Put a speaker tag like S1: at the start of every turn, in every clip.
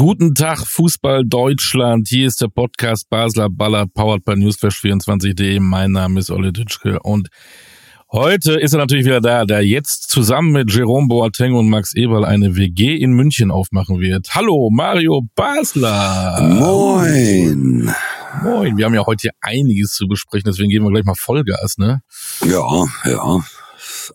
S1: Guten Tag, Fußball Deutschland. Hier ist der Podcast Basler Ballard, powered by Newsflash24.de. Mein Name ist Olle Ditschke und heute ist er natürlich wieder da, der jetzt zusammen mit Jerome Boateng und Max Eberl eine WG in München aufmachen wird. Hallo, Mario Basler.
S2: Moin.
S1: Moin. Wir haben ja heute hier einiges zu besprechen, deswegen geben wir gleich mal Vollgas, ne?
S2: Ja, ja.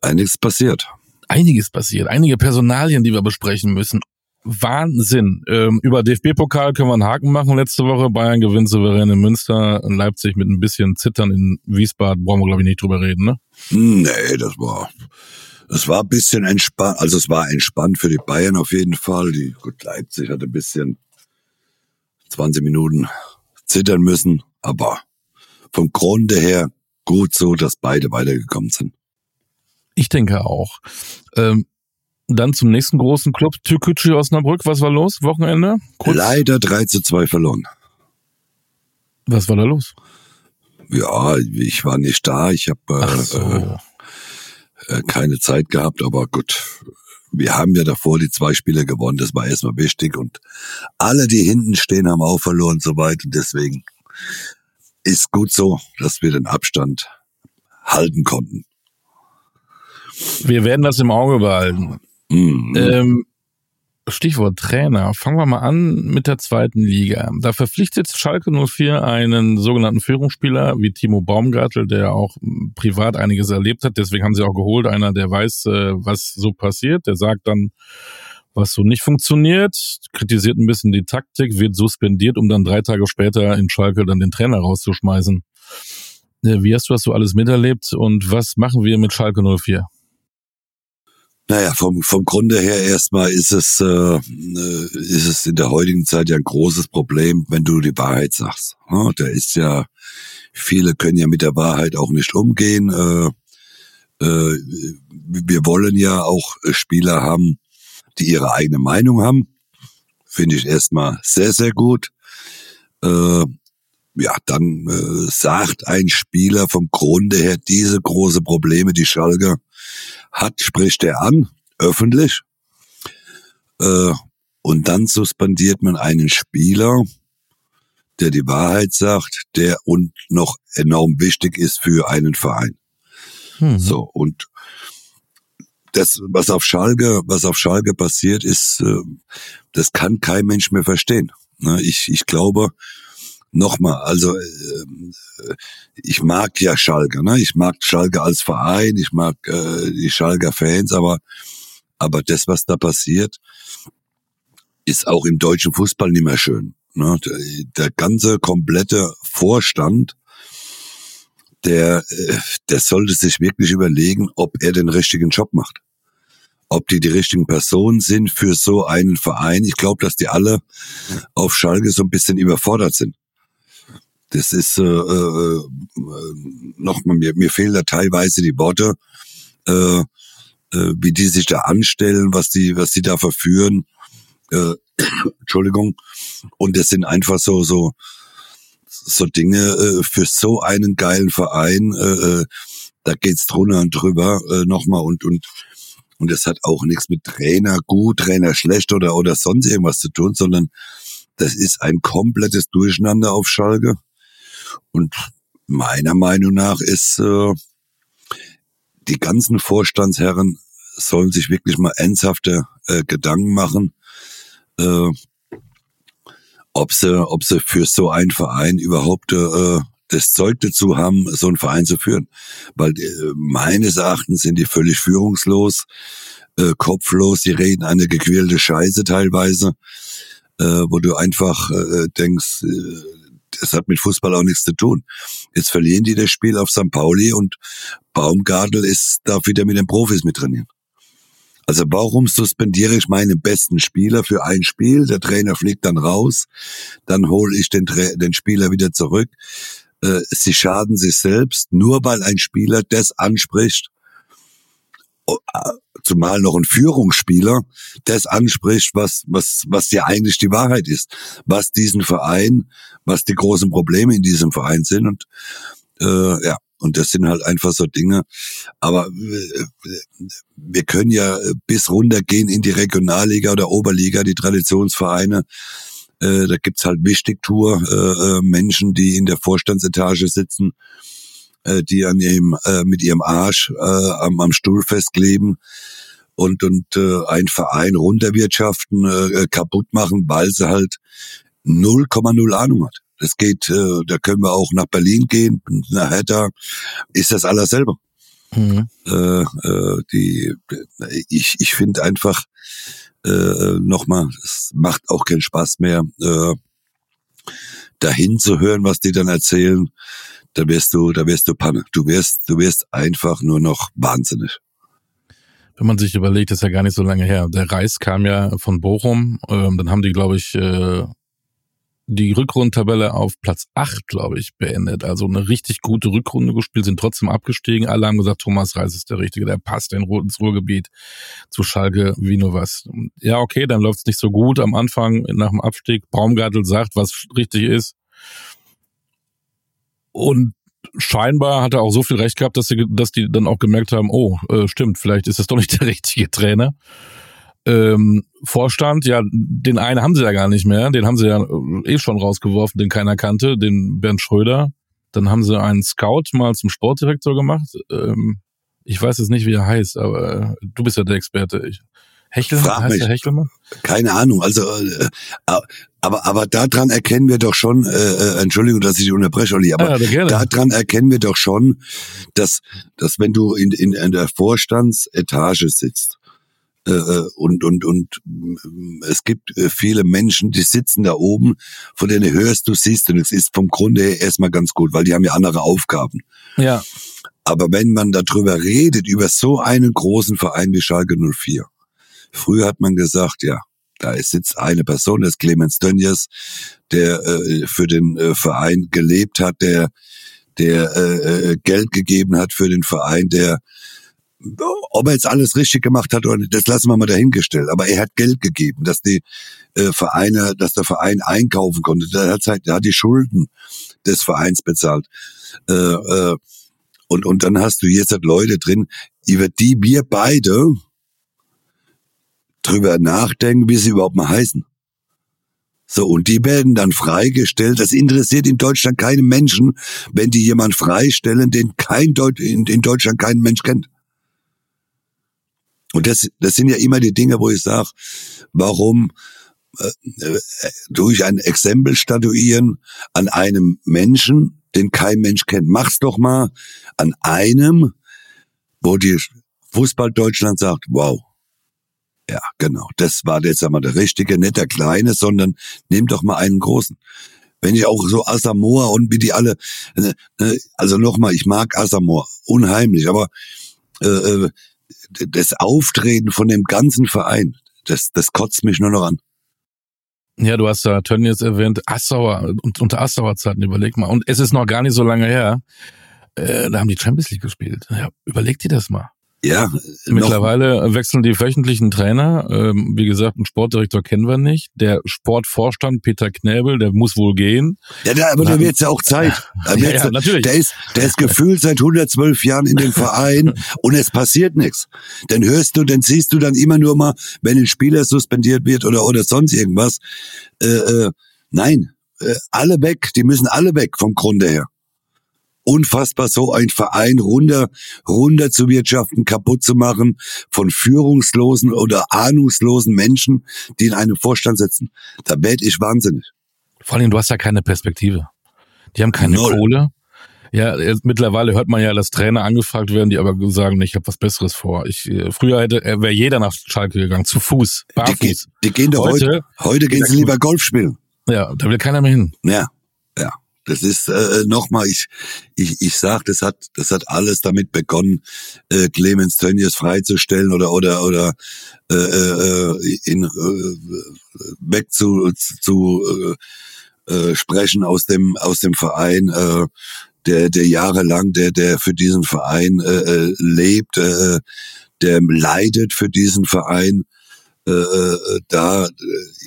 S2: Einiges passiert.
S1: Einiges passiert. Einige Personalien, die wir besprechen müssen. Wahnsinn. Ähm, über DFB-Pokal können wir einen Haken machen letzte Woche. Bayern gewinnt souverän in Münster, in Leipzig mit ein bisschen Zittern in Wiesbaden. Brauchen wir, glaube ich, nicht drüber reden, ne?
S2: Nee, das war, das war ein bisschen entspannt. Also es war entspannt für die Bayern auf jeden Fall. Die, gut, Leipzig hatte ein bisschen 20 Minuten zittern müssen, aber vom Grunde her gut so, dass beide weitergekommen sind.
S1: Ich denke auch. Ähm, dann zum nächsten großen Club, Türkücü Osnabrück. Was war los? Wochenende?
S2: Kurz. Leider 3 zu 2 verloren.
S1: Was war da los?
S2: Ja, ich war nicht da. Ich habe äh, so. äh, keine Zeit gehabt, aber gut. Wir haben ja davor die zwei Spiele gewonnen, das war erstmal wichtig und alle, die hinten stehen, haben auch verloren und so weiter. Und deswegen ist gut so, dass wir den Abstand halten konnten.
S1: Wir werden das im Auge behalten. Mhm. Ähm, Stichwort Trainer. Fangen wir mal an mit der zweiten Liga. Da verpflichtet Schalke 04 einen sogenannten Führungsspieler wie Timo Baumgartel, der auch privat einiges erlebt hat. Deswegen haben sie auch geholt, einer, der weiß, äh, was so passiert. Der sagt dann, was so nicht funktioniert, kritisiert ein bisschen die Taktik, wird suspendiert, um dann drei Tage später in Schalke dann den Trainer rauszuschmeißen. Äh, wie hast du das so alles miterlebt und was machen wir mit Schalke 04?
S2: Naja, vom, vom Grunde her erstmal ist es, äh, ist es in der heutigen Zeit ja ein großes Problem, wenn du die Wahrheit sagst. Ja, da ist ja, viele können ja mit der Wahrheit auch nicht umgehen. Äh, äh, wir wollen ja auch Spieler haben, die ihre eigene Meinung haben. Finde ich erstmal sehr, sehr gut. Äh, ja, dann äh, sagt ein Spieler vom Grunde her diese große Probleme, die Schalke hat, spricht er an, öffentlich. Äh, und dann suspendiert man einen Spieler, der die Wahrheit sagt, der und noch enorm wichtig ist für einen Verein. Mhm. So, und das, was auf Schalke, was auf Schalke passiert ist, äh, das kann kein Mensch mehr verstehen. Ne, ich, ich glaube, nochmal, also äh, ich mag ja Schalke, ne? Ich mag Schalke als Verein, ich mag äh, die Schalker Fans, aber aber das, was da passiert, ist auch im deutschen Fußball nicht mehr schön. Ne? Der, ganze komplette Vorstand, der, äh, der sollte sich wirklich überlegen, ob er den richtigen Job macht. Ob die die richtigen Personen sind für so einen Verein. Ich glaube, dass die alle auf Schalke so ein bisschen überfordert sind. Das ist äh, äh, nochmal, mir, mir fehlen da teilweise die Worte, äh, äh, wie die sich da anstellen, was die, was die da verführen. Äh, Entschuldigung. Und das sind einfach so, so, so Dinge äh, für so einen geilen Verein. Äh, äh da geht's drunter und drüber äh, nochmal und und und das hat auch nichts mit Trainer gut, Trainer schlecht oder oder sonst irgendwas zu tun, sondern das ist ein komplettes Durcheinander auf Schalke. Und meiner Meinung nach ist, äh, die ganzen Vorstandsherren sollen sich wirklich mal ernsthafte äh, Gedanken machen, äh, ob sie, ob sie für so einen Verein überhaupt äh, das Zeug dazu haben, so einen Verein zu führen. Weil äh, meines Erachtens sind die völlig führungslos, äh, kopflos, die reden eine gequälte Scheiße teilweise, äh, wo du einfach äh, denkst, äh, das hat mit Fußball auch nichts zu tun. Jetzt verlieren die das Spiel auf St. Pauli und Baumgartel ist, darf wieder mit den Profis mit trainieren. Also warum suspendiere ich meinen besten Spieler für ein Spiel? Der Trainer fliegt dann raus, dann hole ich den, Tra den Spieler wieder zurück. Äh, sie schaden sich selbst, nur weil ein Spieler das anspricht, äh, zumal noch ein Führungsspieler, das anspricht, was, was, was ja eigentlich die Wahrheit ist, was diesen Verein, was die großen Probleme in diesem Verein sind. Und äh, ja, und das sind halt einfach so Dinge. Aber äh, wir können ja bis runtergehen in die Regionalliga oder Oberliga, die Traditionsvereine. Äh, da gibt's halt Wichtigtour, äh, Menschen, die in der Vorstandsetage sitzen, die an ihrem, mit ihrem Arsch am, am Stuhl festkleben und und äh, ein Verein runterwirtschaften, äh, kaputt machen, weil sie halt 0,0 Ahnung hat. Das geht, äh, da können wir auch nach Berlin gehen, nach Hertha, ist das alles selber. Mhm. Äh, äh, die, ich ich finde einfach, äh, nochmal, es macht auch keinen Spaß mehr, äh, dahin zu hören, was die dann erzählen. Da wirst du, da wirst du Panne. Du wirst, du wirst einfach nur noch wahnsinnig
S1: wenn man sich überlegt, ist ja gar nicht so lange her. Der Reis kam ja von Bochum, ähm, dann haben die, glaube ich, äh, die Rückrundentabelle auf Platz 8, glaube ich, beendet. Also eine richtig gute Rückrunde gespielt, sind trotzdem abgestiegen. Alle haben gesagt, Thomas Reis ist der Richtige, der passt in ins Ruhrgebiet zu Schalke wie nur was. Ja, okay, dann läuft's nicht so gut am Anfang nach dem Abstieg. Baumgartel sagt, was richtig ist. Und scheinbar hat er auch so viel Recht gehabt, dass, sie, dass die dann auch gemerkt haben, oh, äh, stimmt, vielleicht ist das doch nicht der richtige Trainer. Ähm, Vorstand, ja, den einen haben sie ja gar nicht mehr, den haben sie ja äh, eh schon rausgeworfen, den keiner kannte, den Bernd Schröder. Dann haben sie einen Scout mal zum Sportdirektor gemacht. Ähm, ich weiß jetzt nicht, wie er heißt, aber äh, du bist ja der Experte. Ich,
S2: Hechelmann? Frag heißt mich. der Hechelmann? Keine Ahnung. Also, äh, aber aber daran erkennen wir doch schon. Äh, äh, Entschuldigung, dass ich unterbreche, Olli. Aber ja, daran erkennen wir doch schon, dass dass wenn du in in, in der Vorstandsetage sitzt äh, äh und und und es gibt viele Menschen, die sitzen da oben, von denen hörst du, siehst und es ist vom Grunde her erstmal ganz gut, weil die haben ja andere Aufgaben.
S1: Ja.
S2: Aber wenn man darüber redet, über so einen großen Verein wie Schalke 04, Früher hat man gesagt, ja, da sitzt eine Person, das ist Clemens Dönjes, der äh, für den äh, Verein gelebt hat, der der äh, äh, Geld gegeben hat für den Verein, der ob er jetzt alles richtig gemacht hat oder nicht, das lassen wir mal dahingestellt. Aber er hat Geld gegeben, dass die äh, Vereine, dass der Verein einkaufen konnte. Der hat, halt, der hat die Schulden des Vereins bezahlt. Äh, äh, und, und dann hast du jetzt halt Leute drin, über die wir beide drüber nachdenken, wie sie überhaupt mal heißen. So, und die werden dann freigestellt. Das interessiert in Deutschland keinen Menschen, wenn die jemand freistellen, den kein Deut in, in Deutschland kein Mensch kennt. Und das, das sind ja immer die Dinge, wo ich sage, warum äh, äh, durch ein Exempel statuieren an einem Menschen, den kein Mensch kennt. Mach's doch mal an einem, wo die Fußball Deutschland sagt, wow, ja, genau. Das war jetzt einmal der richtige, nicht der kleine, sondern nimm doch mal einen großen. Wenn ich auch so Asamoah und wie die alle, ne, ne, also nochmal, ich mag Asamoah unheimlich, aber äh, äh, das Auftreten von dem ganzen Verein, das, das kotzt mich nur noch an.
S1: Ja, du hast da Tönnies erwähnt, Assauer, und unter Assauer Zeiten, überleg mal. Und es ist noch gar nicht so lange her, äh, da haben die Champions League gespielt. Ja, überleg dir das mal.
S2: Ja.
S1: Mittlerweile wechseln die wöchentlichen Trainer. Ähm, wie gesagt, einen Sportdirektor kennen wir nicht. Der Sportvorstand Peter Knäbel, der muss wohl gehen.
S2: Ja, der, aber da wird ja auch Zeit.
S1: Ja, ja, ja, natürlich.
S2: Der ist, der ist gefühlt seit 112 Jahren in dem Verein und es passiert nichts. Dann hörst du, dann siehst du dann immer nur mal, wenn ein Spieler suspendiert wird oder oder sonst irgendwas. Äh, äh, nein, äh, alle weg. Die müssen alle weg vom Grunde her unfassbar, so ein Verein runter, runter zu wirtschaften, kaputt zu machen von führungslosen oder ahnungslosen Menschen, die in einem Vorstand sitzen. Da werd ich wahnsinnig.
S1: Vor allem, du hast ja keine Perspektive. Die haben keine Null. Kohle. Ja, jetzt, mittlerweile hört man ja, dass Trainer angefragt werden, die aber sagen, ich habe was Besseres vor. Ich äh, früher hätte äh, wäre jeder nach Schalke gegangen, zu Fuß,
S2: barfuß. Die, die gehen doch heute. Heute, heute gehen sie lieber Golf spielen.
S1: Ja, da will keiner mehr hin.
S2: Ja. Das ist äh, nochmal, ich, ich, ich sag, das hat, das hat alles damit begonnen, äh, Clemens Tönnies freizustellen oder oder oder äh, äh, in äh, weg zu, zu äh, äh, sprechen aus dem aus dem Verein, äh, der der jahrelang der der für diesen Verein äh, äh lebt, äh, der leidet für diesen Verein äh, äh, da äh,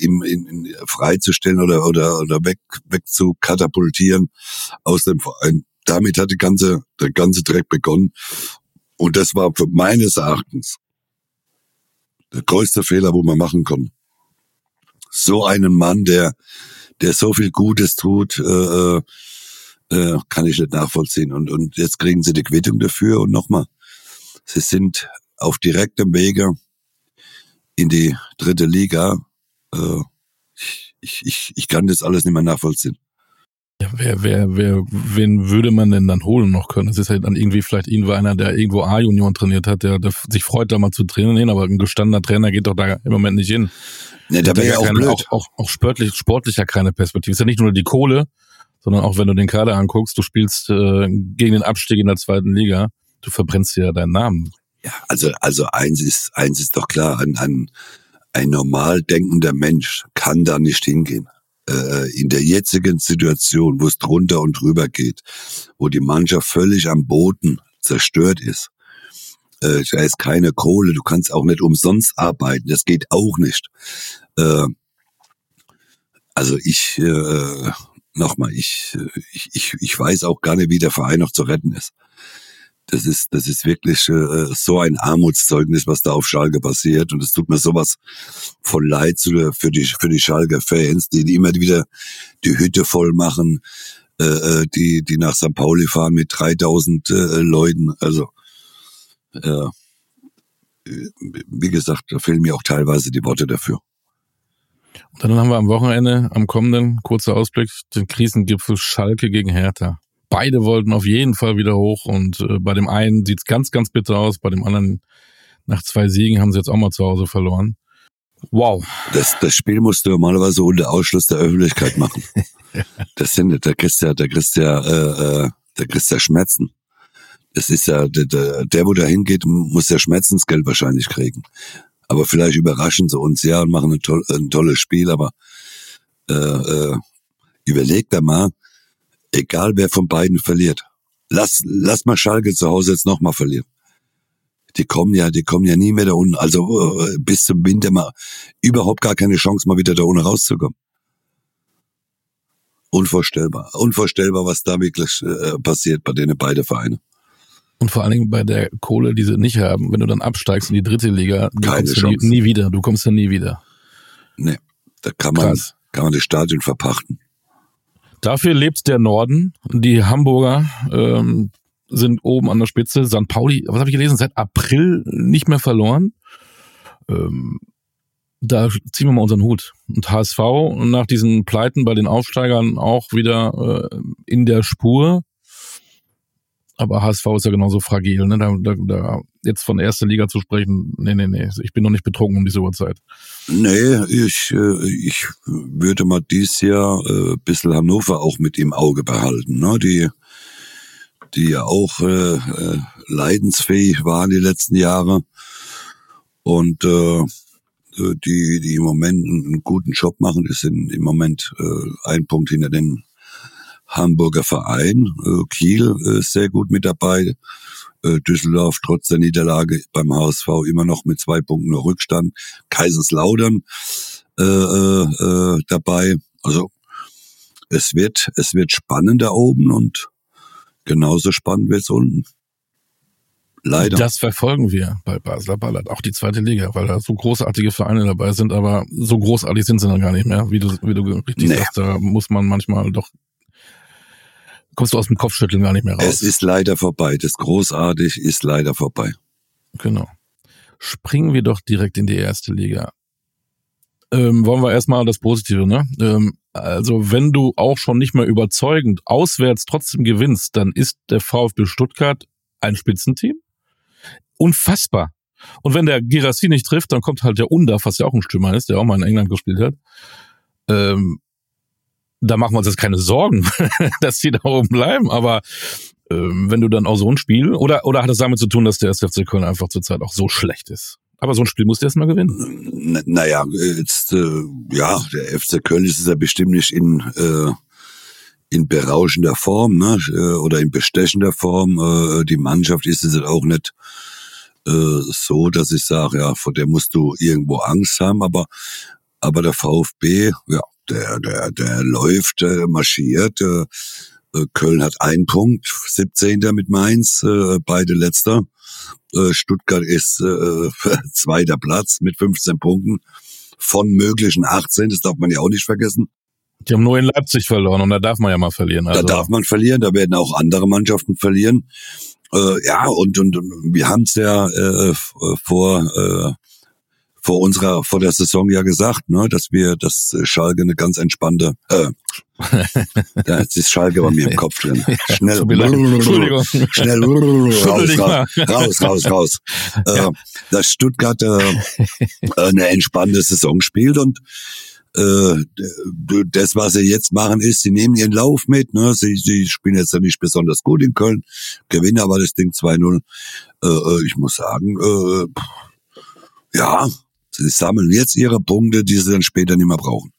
S2: ihm in, in, freizustellen oder oder oder weg weg zu katapultieren aus dem Verein. damit hat die ganze, der ganze Dreck begonnen. Und das war für meines Erachtens der größte Fehler, wo man machen kann. So einen Mann, der, der so viel Gutes tut, äh, äh, äh kann ich nicht nachvollziehen. Und, und jetzt kriegen sie die Quittung dafür. Und nochmal, sie sind auf direktem Wege in die dritte Liga. Äh, ich, ich, ich kann das alles nicht mehr nachvollziehen.
S1: Ja, wer, wer, wer, wen würde man denn dann holen noch können? Es ist halt dann irgendwie vielleicht irgendwo einer, der irgendwo A-Junioren trainiert hat, der, der sich freut, da mal zu trainieren, aber ein gestandener Trainer geht doch da im Moment nicht hin.
S2: Nee, da wäre ja auch, keine, blöd.
S1: auch, auch, auch sportlich, sportlich ja keine Perspektive. Es ist ja nicht nur die Kohle, sondern auch wenn du den Kader anguckst, du spielst äh, gegen den Abstieg in der zweiten Liga, du verbrennst ja deinen Namen.
S2: Ja, also, also eins ist, eins ist doch klar, ein, ein, ein normal denkender Mensch kann da nicht hingehen äh, in der jetzigen Situation, wo es drunter und drüber geht, wo die Mannschaft völlig am Boden zerstört ist, äh, da ist keine Kohle, du kannst auch nicht umsonst arbeiten, das geht auch nicht. Äh, also ich, äh, nochmal, ich, ich, ich, ich weiß auch gar nicht, wie der Verein noch zu retten ist das ist, das ist wirklich äh, so ein Armutszeugnis, was da auf Schalke passiert. Und es tut mir sowas von leid für die, für die Schalke-Fans, die immer wieder die Hütte voll machen, äh, äh die, die nach St. Pauli fahren mit 3000 äh, Leuten. Also, äh, wie gesagt, da fehlen mir auch teilweise die Worte dafür.
S1: Und dann haben wir am Wochenende, am kommenden, kurzer Ausblick, den Krisengipfel Schalke gegen Hertha. Beide wollten auf jeden Fall wieder hoch und äh, bei dem einen sieht's ganz, ganz bitter aus, bei dem anderen nach zwei Siegen haben sie jetzt auch mal zu Hause verloren. Wow.
S2: Das, das Spiel musst du normalerweise unter Ausschluss der Öffentlichkeit machen. Das sind, da kriegst du ja, da kriegst du ja, äh, äh, da kriegst du ja Schmerzen. Das ist ja, der, der, der, wo da hingeht, muss ja Schmerzensgeld wahrscheinlich kriegen. Aber vielleicht überraschen sie uns ja und machen ein, toll, ein tolles Spiel, aber äh, äh, überleg da mal, egal wer von beiden verliert. Lass, lass mal Schalke zu Hause jetzt nochmal verlieren. Die kommen ja, die kommen ja nie mehr da unten. Also äh, bis zum Winter mal überhaupt gar keine Chance, mal wieder da unten rauszukommen. Unvorstellbar. Unvorstellbar, was da wirklich äh, passiert bei denen beide Vereine.
S1: Und vor allen Dingen bei der Kohle, die sie nicht haben, wenn du dann absteigst in die dritte Liga, du
S2: Keine
S1: kommst
S2: Chance.
S1: Nie, nie, wieder. Du kommst ja nie wieder.
S2: Nee, da kann man, Krass. kann man das Stadion verpachten.
S1: Dafür lebt der Norden. Die Hamburger ähm, sind oben an der Spitze. St. Pauli, was habe ich gelesen, seit April nicht mehr verloren. Ähm, da ziehen wir mal unseren Hut. Und HSV nach diesen Pleiten bei den Aufsteigern auch wieder äh, in der Spur. Aber HSV ist ja genauso fragil. Ne? Da, da, da jetzt von erster Liga zu sprechen, nee, nee, nee. Ich bin noch nicht betrunken um diese Uhrzeit.
S2: Nee, ich, äh, ich würde mal dies Jahr äh, bisschen Hannover auch mit im Auge behalten. Ne? Die, die ja auch äh, äh, leidensfähig waren die letzten Jahre. Und äh, die, die im Moment einen guten Job machen, sind im Moment äh, ein Punkt hinter den Hamburger Verein. Äh, Kiel äh, ist sehr gut mit dabei. Äh, Düsseldorf trotz der Niederlage beim HSV immer noch mit zwei Punkten Rückstand. Kaiserslautern äh, äh, dabei. Also es wird, es wird spannend da oben und genauso spannend wird's unten. Leider.
S1: Das verfolgen wir bei Basler Ballard, auch die zweite Liga, weil da so großartige Vereine dabei sind, aber so großartig sind sie dann gar nicht mehr, wie du, wie du richtig nee. sagst. Da muss man manchmal doch kommst du aus dem Kopfschütteln gar nicht mehr raus.
S2: Es ist leider vorbei. Das großartig ist leider vorbei.
S1: Genau. Springen wir doch direkt in die erste Liga. Ähm, wollen wir erstmal das Positive, ne? Ähm, also wenn du auch schon nicht mehr überzeugend auswärts trotzdem gewinnst, dann ist der VfB Stuttgart ein Spitzenteam. Unfassbar. Und wenn der Girassi nicht trifft, dann kommt halt der Undaf, was ja auch ein Stürmer ist, der auch mal in England gespielt hat. Ähm, da machen wir uns jetzt keine Sorgen, dass die da oben bleiben, aber ähm, wenn du dann auch so ein Spiel, oder, oder hat es damit zu tun, dass der SFC Köln einfach zurzeit auch so schlecht ist? Aber so ein Spiel musst du erstmal gewinnen.
S2: naja, jetzt, äh, ja, der FC Köln ist ja bestimmt nicht in, äh, in berauschender Form, ne, äh, oder in bestechender Form. Äh, die Mannschaft ist es auch nicht äh, so, dass ich sage, ja, vor der musst du irgendwo Angst haben, aber, aber der VfB, ja, der, der, der läuft, äh, marschiert, äh, Äh, Köln hat einen Punkt, 17. mit Mainz, äh, beide letzter. Äh, Stuttgart ist äh, zweiter Platz mit 15 Punkten von möglichen 18, das darf man ja auch nicht vergessen.
S1: Die haben nur in Leipzig verloren und da darf man ja mal verlieren.
S2: Also. Da darf man verlieren, da werden auch andere Mannschaften verlieren. Äh, ja, und, und, und wir haben es ja äh, vor äh, vor unserer vor der Saison ja gesagt, ne, dass wir dass Schalke eine ganz entspannte äh, da ist Schalke bei mir im Kopf drin. Schnell, Entschuldigung. schnell raus, raus, raus, raus, raus. Ja. Äh, dass Stuttgart äh, eine entspannte Saison spielt und äh, das, was sie jetzt machen, ist, sie nehmen ihren Lauf mit. Ne? Sie, sie spielen jetzt ja nicht besonders gut in Köln, gewinnen aber das Ding 2-0. Äh, äh, ich muss sagen, äh, ja, sie sammeln jetzt ihre Punkte, die sie dann später nicht mehr brauchen.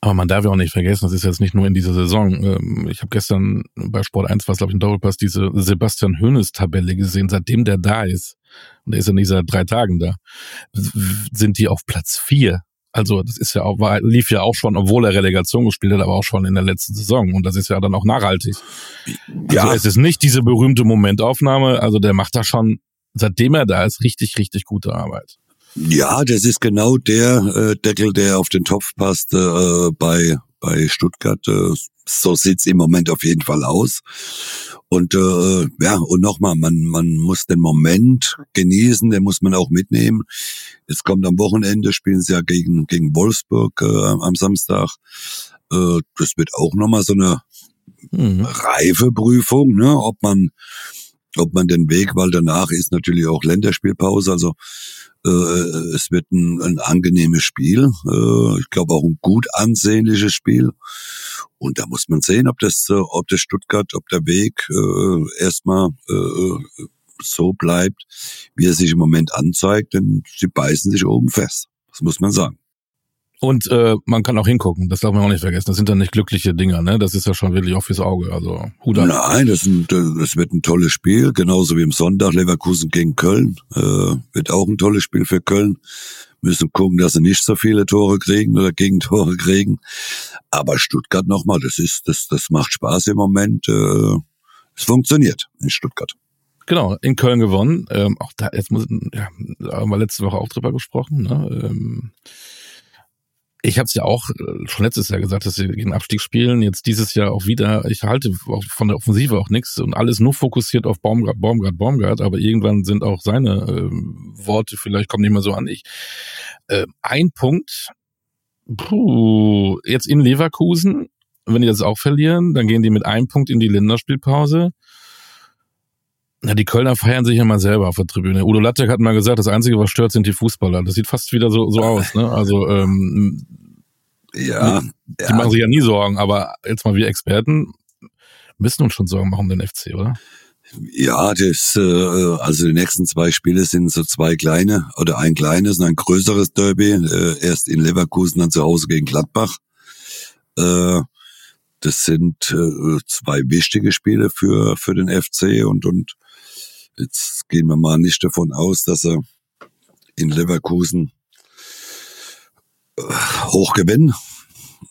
S1: Aber man darf ja auch nicht vergessen, das ist jetzt nicht nur in dieser Saison. Ähm, ich habe gestern bei Sport 1, was glaube ich ein Doppelpass, diese Sebastian Hönes Tabelle gesehen. Seitdem der da ist, und der ist ja nicht seit drei Tagen da, sind die auf Platz vier also das ist ja auch, war, lief ja auch schon, obwohl er Relegation gespielt hat, aber auch schon in der letzten Saison. Und das ist ja dann auch nachhaltig. Ja. Also es ist nicht diese berühmte Momentaufnahme, also der macht da schon, seitdem er da ist, richtig, richtig gute Arbeit.
S2: Ja, das ist genau der äh, Deckel, der auf den Topf passt äh, bei bei Stuttgart. Äh, so sieht's im Moment auf jeden Fall aus. Und äh, ja, und nochmal, man, man muss den Moment genießen, den muss man auch mitnehmen. Jetzt kommt am Wochenende, spielen sie ja gegen, gegen Wolfsburg äh, am Samstag. Äh, das wird auch nochmal so eine mhm. Reifeprüfung, ne? ob man ob man den Weg, weil danach ist natürlich auch Länderspielpause, also äh, es wird ein, ein angenehmes Spiel, äh, ich glaube auch ein gut ansehnliches Spiel. Und da muss man sehen, ob das, äh, ob das Stuttgart, ob der Weg äh, erstmal äh, so bleibt, wie er sich im Moment anzeigt, denn sie beißen sich oben fest. Das muss man sagen.
S1: Und äh, man kann auch hingucken, das darf man auch nicht vergessen. Das sind dann nicht glückliche Dinger, ne? Das ist ja schon wirklich auch fürs Auge. Also
S2: Hut Nein, das, ein, das wird ein tolles Spiel, genauso wie im Sonntag Leverkusen gegen Köln. Äh, wird auch ein tolles Spiel für Köln. Müssen gucken, dass sie nicht so viele Tore kriegen oder Gegentore kriegen. Aber Stuttgart nochmal, das ist, das, das macht Spaß im Moment. Äh, es funktioniert in Stuttgart.
S1: Genau, in Köln gewonnen. Ähm, auch da, jetzt muss, ja, haben wir letzte Woche auch drüber gesprochen. Ne? Ähm, ich habe es ja auch äh, schon letztes Jahr gesagt, dass sie gegen Abstieg spielen. Jetzt dieses Jahr auch wieder. Ich halte von der Offensive auch nichts und alles nur fokussiert auf Baumgart, Baumgart, Baumgart. Aber irgendwann sind auch seine äh, Worte vielleicht kommen nicht mehr so an. Ich äh, ein Punkt. Puh, jetzt in Leverkusen. Wenn die das auch verlieren, dann gehen die mit einem Punkt in die Länderspielpause. Na, die Kölner feiern sich ja mal selber auf der Tribüne. Udo Lattek hat mal gesagt, das Einzige, was stört, sind die Fußballer. Das sieht fast wieder so, so aus. Ne? Also ähm,
S2: ja,
S1: die ja. machen sich ja nie Sorgen, aber jetzt mal wir Experten müssen uns schon Sorgen machen um den FC, oder?
S2: Ja, das, äh, also die nächsten zwei Spiele sind so zwei kleine oder ein kleines und ein größeres Derby. Äh, erst in Leverkusen, dann zu Hause gegen Gladbach. Äh, das sind äh, zwei wichtige Spiele für für den FC und und Jetzt gehen wir mal nicht davon aus, dass er in Leverkusen äh, hoch gewinnen,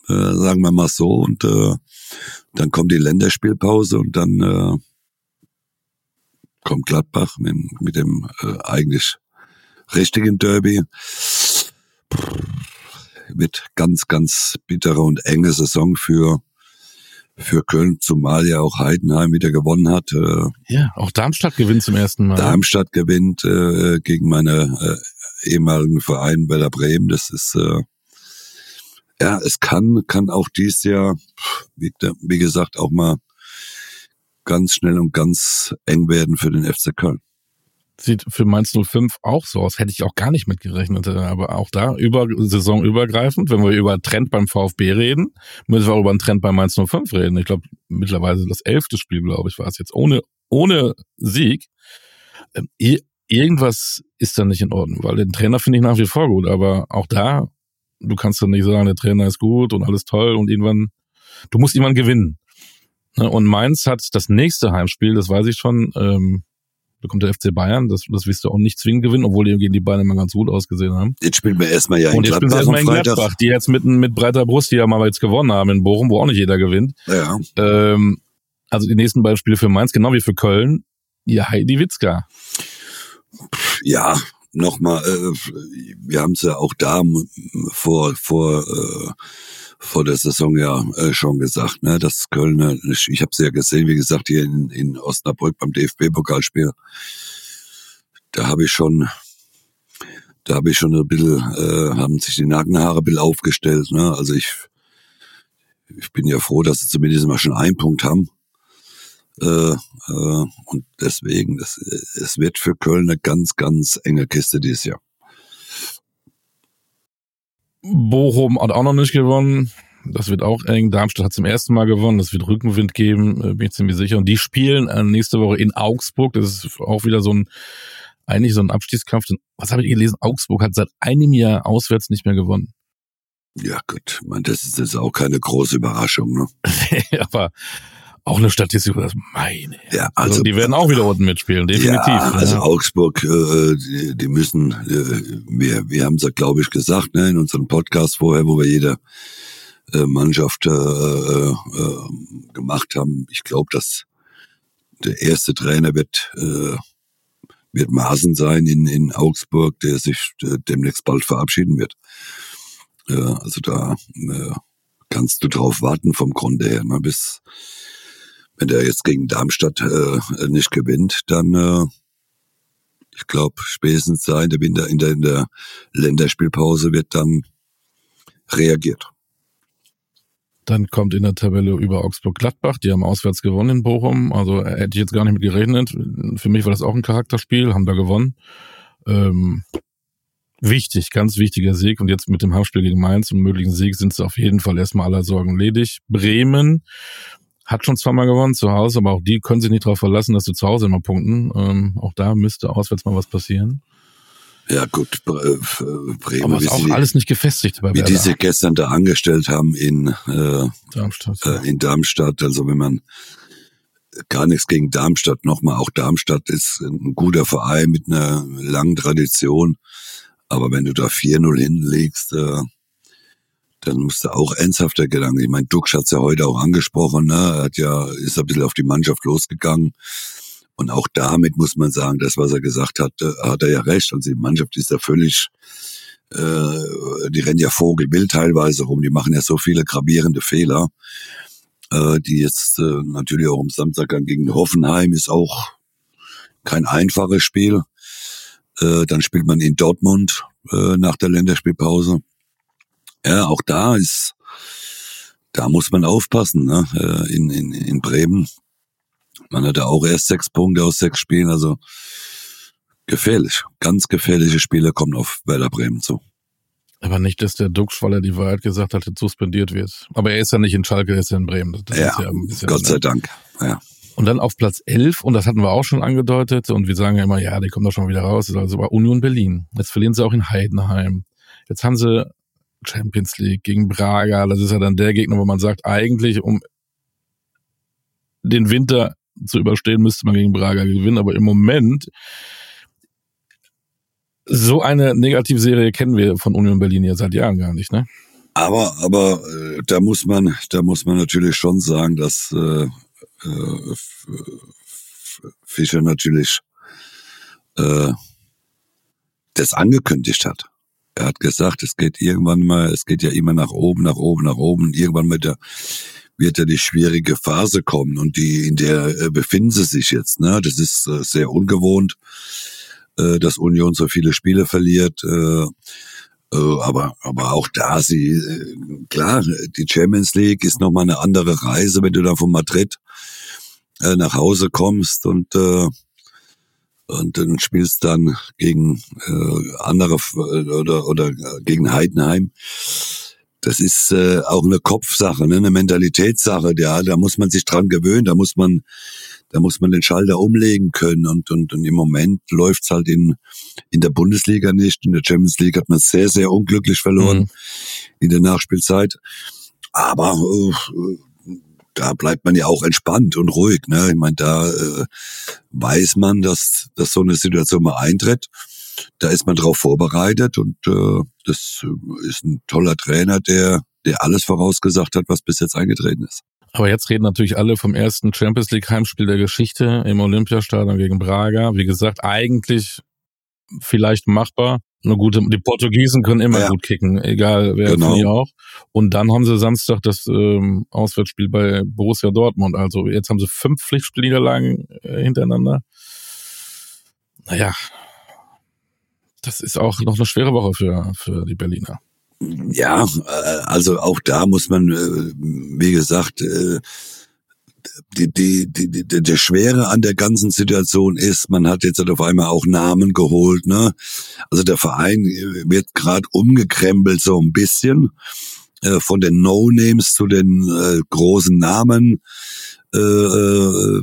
S2: äh, sagen wir mal so. Und äh, dann kommt die Länderspielpause und dann äh, kommt Gladbach mit, mit dem äh, eigentlich richtigen Derby. Wird ganz, ganz bittere und enge Saison für für Köln, zumal ja auch Heidenheim wieder gewonnen hat. Äh,
S1: ja, auch Darmstadt gewinnt zum ersten Mal.
S2: Darmstadt gewinnt äh, gegen meine äh, ehemaligen Verein Werder Bremen. Das ist äh, ja, es kann kann auch dies Jahr, wie, wie gesagt, auch mal ganz schnell und ganz eng werden für den FC Köln
S1: sieht für Mainz 05 auch so aus. Hätte ich auch gar nicht mitgerechnet. Aber auch da, über saisonübergreifend, wenn wir über Trend beim VfB reden, müssen wir auch über einen Trend bei Mainz 05 reden. Ich glaube, mittlerweile das elfte Spiel, glaube ich, war es jetzt, ohne, ohne Sieg. Ähm, irgendwas ist da nicht in Ordnung, weil den Trainer finde ich nach wie vor gut, aber auch da, du kannst dann nicht sagen, der Trainer ist gut und alles toll und irgendwann, du musst irgendwann gewinnen. Ne, und Mainz hat das nächste Heimspiel, das weiß ich schon, ähm, Da kommt der FC Bayern, das, das wirst du auch nicht zwingend gewinnen, obwohl die gegen die Bayern immer ganz gut ausgesehen haben.
S2: Jetzt spielen wir erstmal ja in
S1: Und jetzt
S2: Gladbach
S1: erstmal in. Gladbach, die jetzt mit, mit breiter Brust, die ja mal jetzt gewonnen haben in Bochum, wo auch nicht jeder gewinnt.
S2: Ja.
S1: Ähm, also die nächsten beiden Spiele für Mainz, genau wie für Köln. Ja, Heidi Witzka.
S2: ja, nochmal, äh, wir haben es ja auch da vor vor äh, vor der Saison ja äh, schon gesagt, ne, dass Kölner, ich, ich habe es ja gesehen, wie gesagt, hier in, in Osnabrück beim DFB-Pokalspiel, da habe ich schon, da habe ich schon ein bisschen, äh, haben sich die Nackenhaare ein bisschen aufgestellt, ne, also ich, ich bin ja froh, dass sie zumindest mal schon einen Punkt haben. Äh, äh, und deswegen, das, äh, es wird für Köln eine ganz, ganz enge Kiste dieses Jahr.
S1: Bochum hat auch noch nicht gewonnen. Das wird auch eng. Darmstadt hat zum ersten Mal gewonnen. Das wird Rückenwind geben, äh, bin ich ziemlich sicher. Und die spielen äh, nächste Woche in Augsburg. Das ist auch wieder so ein, eigentlich so ein Abstiegskampf. Was habe ich gelesen? Augsburg hat seit einem Jahr auswärts nicht mehr gewonnen.
S2: Ja, gut, ich meine, das ist jetzt auch keine große Überraschung. Ne?
S1: Aber auch eine Statistik, das meine.
S2: Ja,
S1: Also,
S2: also,
S1: die werden auch wieder unten mitspielen, definitiv.
S2: Ja, also
S1: Ja.
S2: Augsburg, äh, die, die müssen, äh, wir, wir haben es ja, glaube ich, gesagt, ne, in unserem Podcast vorher, wo wir jede äh, Mannschaft äh, äh, gemacht haben. Ich glaube, dass der erste Trainer wird äh, wird Maaßen sein in, in Augsburg, der sich äh, demnächst bald verabschieden wird. Äh, also da äh, kannst du drauf warten vom Grunde her, ne, bis wenn der jetzt gegen Darmstadt äh, nicht gewinnt, dann äh, ich glaube spätestens da in der in der, in der Länderspielpause wird dann reagiert.
S1: Dann kommt in der Tabelle über Augsburg-Gladbach. Die haben auswärts gewonnen in Bochum. Also äh, hätte ich jetzt gar nicht mit gerechnet. Für mich war das auch ein Charakterspiel, haben da gewonnen. Ähm, wichtig, ganz wichtiger Sieg. Und jetzt mit dem Heimspiel gegen Mainz und möglichen Sieg sind sie auf jeden Fall erstmal aller Sorgen ledig. Bremen hat schon zweimal gewonnen zu Hause, aber auch die können sich nicht darauf verlassen, dass sie zu Hause immer punkten. Ähm, auch da müsste auswärts mal was passieren.
S2: Ja gut, äh, Bremen,
S1: Aber ist auch
S2: sie,
S1: alles nicht gefestigt bei
S2: wie die sich gestern da angestellt haben in äh,
S1: Darmstadt.
S2: äh, in Darmstadt. Also wenn man gar nichts gegen Darmstadt nochmal, auch Darmstadt ist ein guter Verein mit einer langen Tradition. Aber wenn du da 4-0 hinlegst, äh, dann musst du auch ernsthafter Gedanken. Ich meine, Duxch hat's ja heute auch angesprochen, ne? Er hat ja, ist ein bisschen auf die Mannschaft losgegangen. Und auch damit muss man sagen, das, was er gesagt hat, äh, hat er ja recht. Also die Mannschaft ist ja völlig, äh, die rennen ja Vogelwild teilweise rum, die machen ja so viele gravierende Fehler äh, die jetzt äh, natürlich auch am Samstag gegen Hoffenheim ist auch kein einfaches Spiel. Äh, dann spielt man in Dortmund äh, nach der Länderspielpause. Ja, auch da ist, da muss man aufpassen, ne? äh, in, in, in Bremen. Man hatte auch erst sechs Punkte aus sechs Spielen, also gefährlich. Ganz gefährliche Spiele kommen auf Werder Bremen zu.
S1: Aber nicht, dass der Duxch, weil er die Wahrheit gesagt hat, jetzt suspendiert wird. Aber er ist ja nicht in Schalke, er ist ja in Bremen. Das,
S2: ja,
S1: ja bisschen
S2: Gott sei. Dank. Ja.
S1: Und dann auf Platz 11, und das hatten wir auch schon angedeutet, und wir sagen ja immer, ja, die kommen doch schon wieder raus, also bei Union Berlin. Jetzt verlieren sie auch in Heidenheim. Jetzt haben sie Champions League gegen Braga, das ist ja dann der Gegner, wo man sagt, eigentlich, um den Winter zu überstehen, müsste man gegen Braga gewinnen, aber im Moment so eine Negativserie kennen wir von Union Berlin ja seit Jahren gar nicht, ne?
S2: Aber, aber äh, da muss man, da muss man natürlich schon sagen, dass äh, äh, Fischer natürlich äh, das angekündigt hat. Er hat gesagt, es geht irgendwann mal, es geht ja immer nach oben, nach oben, nach oben. Irgendwann wird, der, wird ja die schwierige Phase kommen und die in der äh, befinden sie sich jetzt. Ne, das ist äh, sehr ungewohnt, äh, dass Union so viele Spiele verliert. Äh, äh, aber, aber auch da, sie, äh, klar, die Champions League ist nochmal eine andere Reise, wenn du da von Madrid äh, nach Hause kommst und, äh, und dann spielst dann gegen äh, andere oder, oder äh, gegen Heidenheim. Das ist äh, auch eine Kopfsache, ne? eine Mentalitätssache. Ja, da muss man sich dran gewöhnen, da muss man, da muss man den Schalter umlegen können. Und, und, und im Moment läuft's halt in, in der Bundesliga nicht. In der Champions League hat man sehr, sehr unglücklich verloren
S1: Mhm.
S2: in der Nachspielzeit. Aber äh, da bleibt man ja auch entspannt und ruhig. Ne? Ich meine, da äh, weiß man, dass, dass so eine Situation mal eintritt. Da ist man drauf vorbereitet und äh, das ist ein toller Trainer, der, der alles vorausgesagt hat, was bis jetzt eingetreten ist.
S1: Aber jetzt reden natürlich alle vom ersten Champions League Heimspiel der Geschichte im Olympiastadion gegen Braga. Wie gesagt, eigentlich vielleicht machbar. Eine gute, die Portugiesen können immer ja. gut kicken, egal wer genau. ihr auch. Und dann haben sie Samstag das ähm, Auswärtsspiel bei Borussia Dortmund. Also jetzt haben sie fünf Pflichtspielniederlagen äh, hintereinander. Naja, das ist auch noch eine schwere Woche für, für die Berliner.
S2: Ja, äh, also auch da muss man, äh, wie gesagt, äh, die, die, die, die, der Schwere an der ganzen Situation ist, man hat jetzt halt auf einmal auch Namen geholt. Ne? Also der Verein wird gerade umgekrempelt so ein bisschen äh, von den No-Names zu den äh, großen Namen. Äh, äh,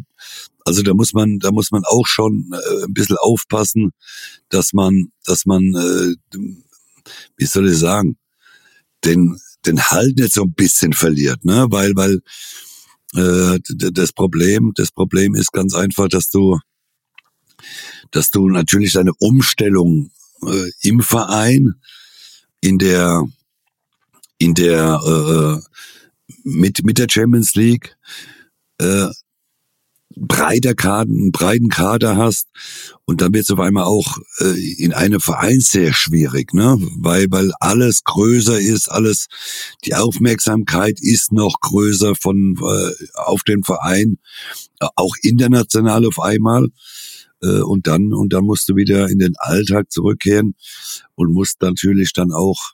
S2: also da muss man, da muss man auch schon äh, ein bisschen aufpassen, dass man, dass man, äh, wie soll ich sagen, den, den Halt nicht so ein bisschen verliert, ne? Weil, weil äh, das Problem, das Problem ist ganz einfach, dass du, dass du natürlich deine Umstellung äh, im Verein, in der, in der äh, mit mit der Champions League äh, breiter Kader, einen breiten Kader hast und dann wird es auf einmal auch äh, in einem Verein sehr schwierig, ne? Weil, weil alles größer ist, alles, die Aufmerksamkeit ist noch größer von äh, auf den Verein, äh, auch international auf einmal. Äh, und dann, und dann musst du wieder in den Alltag zurückkehren und musst natürlich dann auch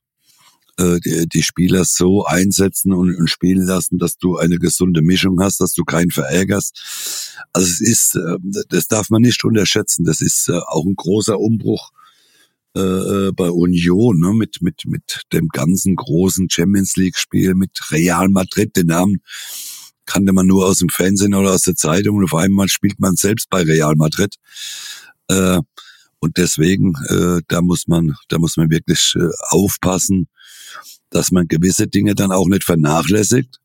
S2: äh, die, Spieler so einsetzen und, spielen lassen, dass du eine gesunde Mischung hast, dass du keinen verärgerst. Also es ist, äh, das darf man nicht unterschätzen. Das ist äh, auch ein großer Umbruch bei Union ne? mit mit mit dem ganzen großen Champions League Spiel mit Real Madrid. Den Namen kannte man nur aus dem Fernsehen oder aus der Zeitung und auf einmal spielt man selbst bei Real Madrid. Und deswegen, da muss man, da muss man wirklich aufpassen, dass man gewisse Dinge dann auch nicht vernachlässigt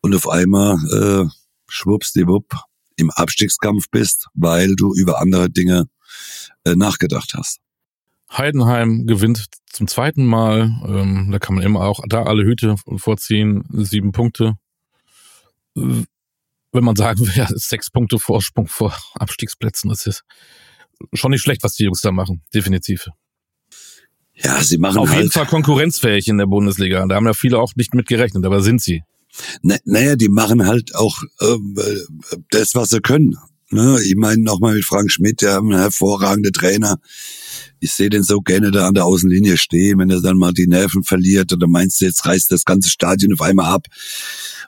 S2: und auf einmal äh, schwuppsdiwupp im Abstiegskampf bist, weil du über andere Dinge äh, nachgedacht hast.
S1: Heidenheim gewinnt zum zweiten Mal. Ähm, da kann man immer auch da alle Hüte vorziehen. Sieben Punkte. Wenn man sagen will, ja, sechs Punkte Vorsprung vor Abstiegsplätzen, das ist schon nicht schlecht, was die Jungs da machen. Definitiv.
S2: Ja, sie machen
S1: Auf
S2: halt
S1: jeden Fall konkurrenzfähig in der Bundesliga. Da haben ja viele auch nicht mit gerechnet, aber sind sie.
S2: Na, naja, die machen halt auch äh, das, was sie können. Ne? Ich meine nochmal mit Frank Schmidt, der haben einen hervorragenden Trainer. Ich sehe den so gerne da an der Außenlinie stehen, wenn er dann mal die Nerven verliert oder meinst du, jetzt reißt das ganze Stadion auf einmal ab.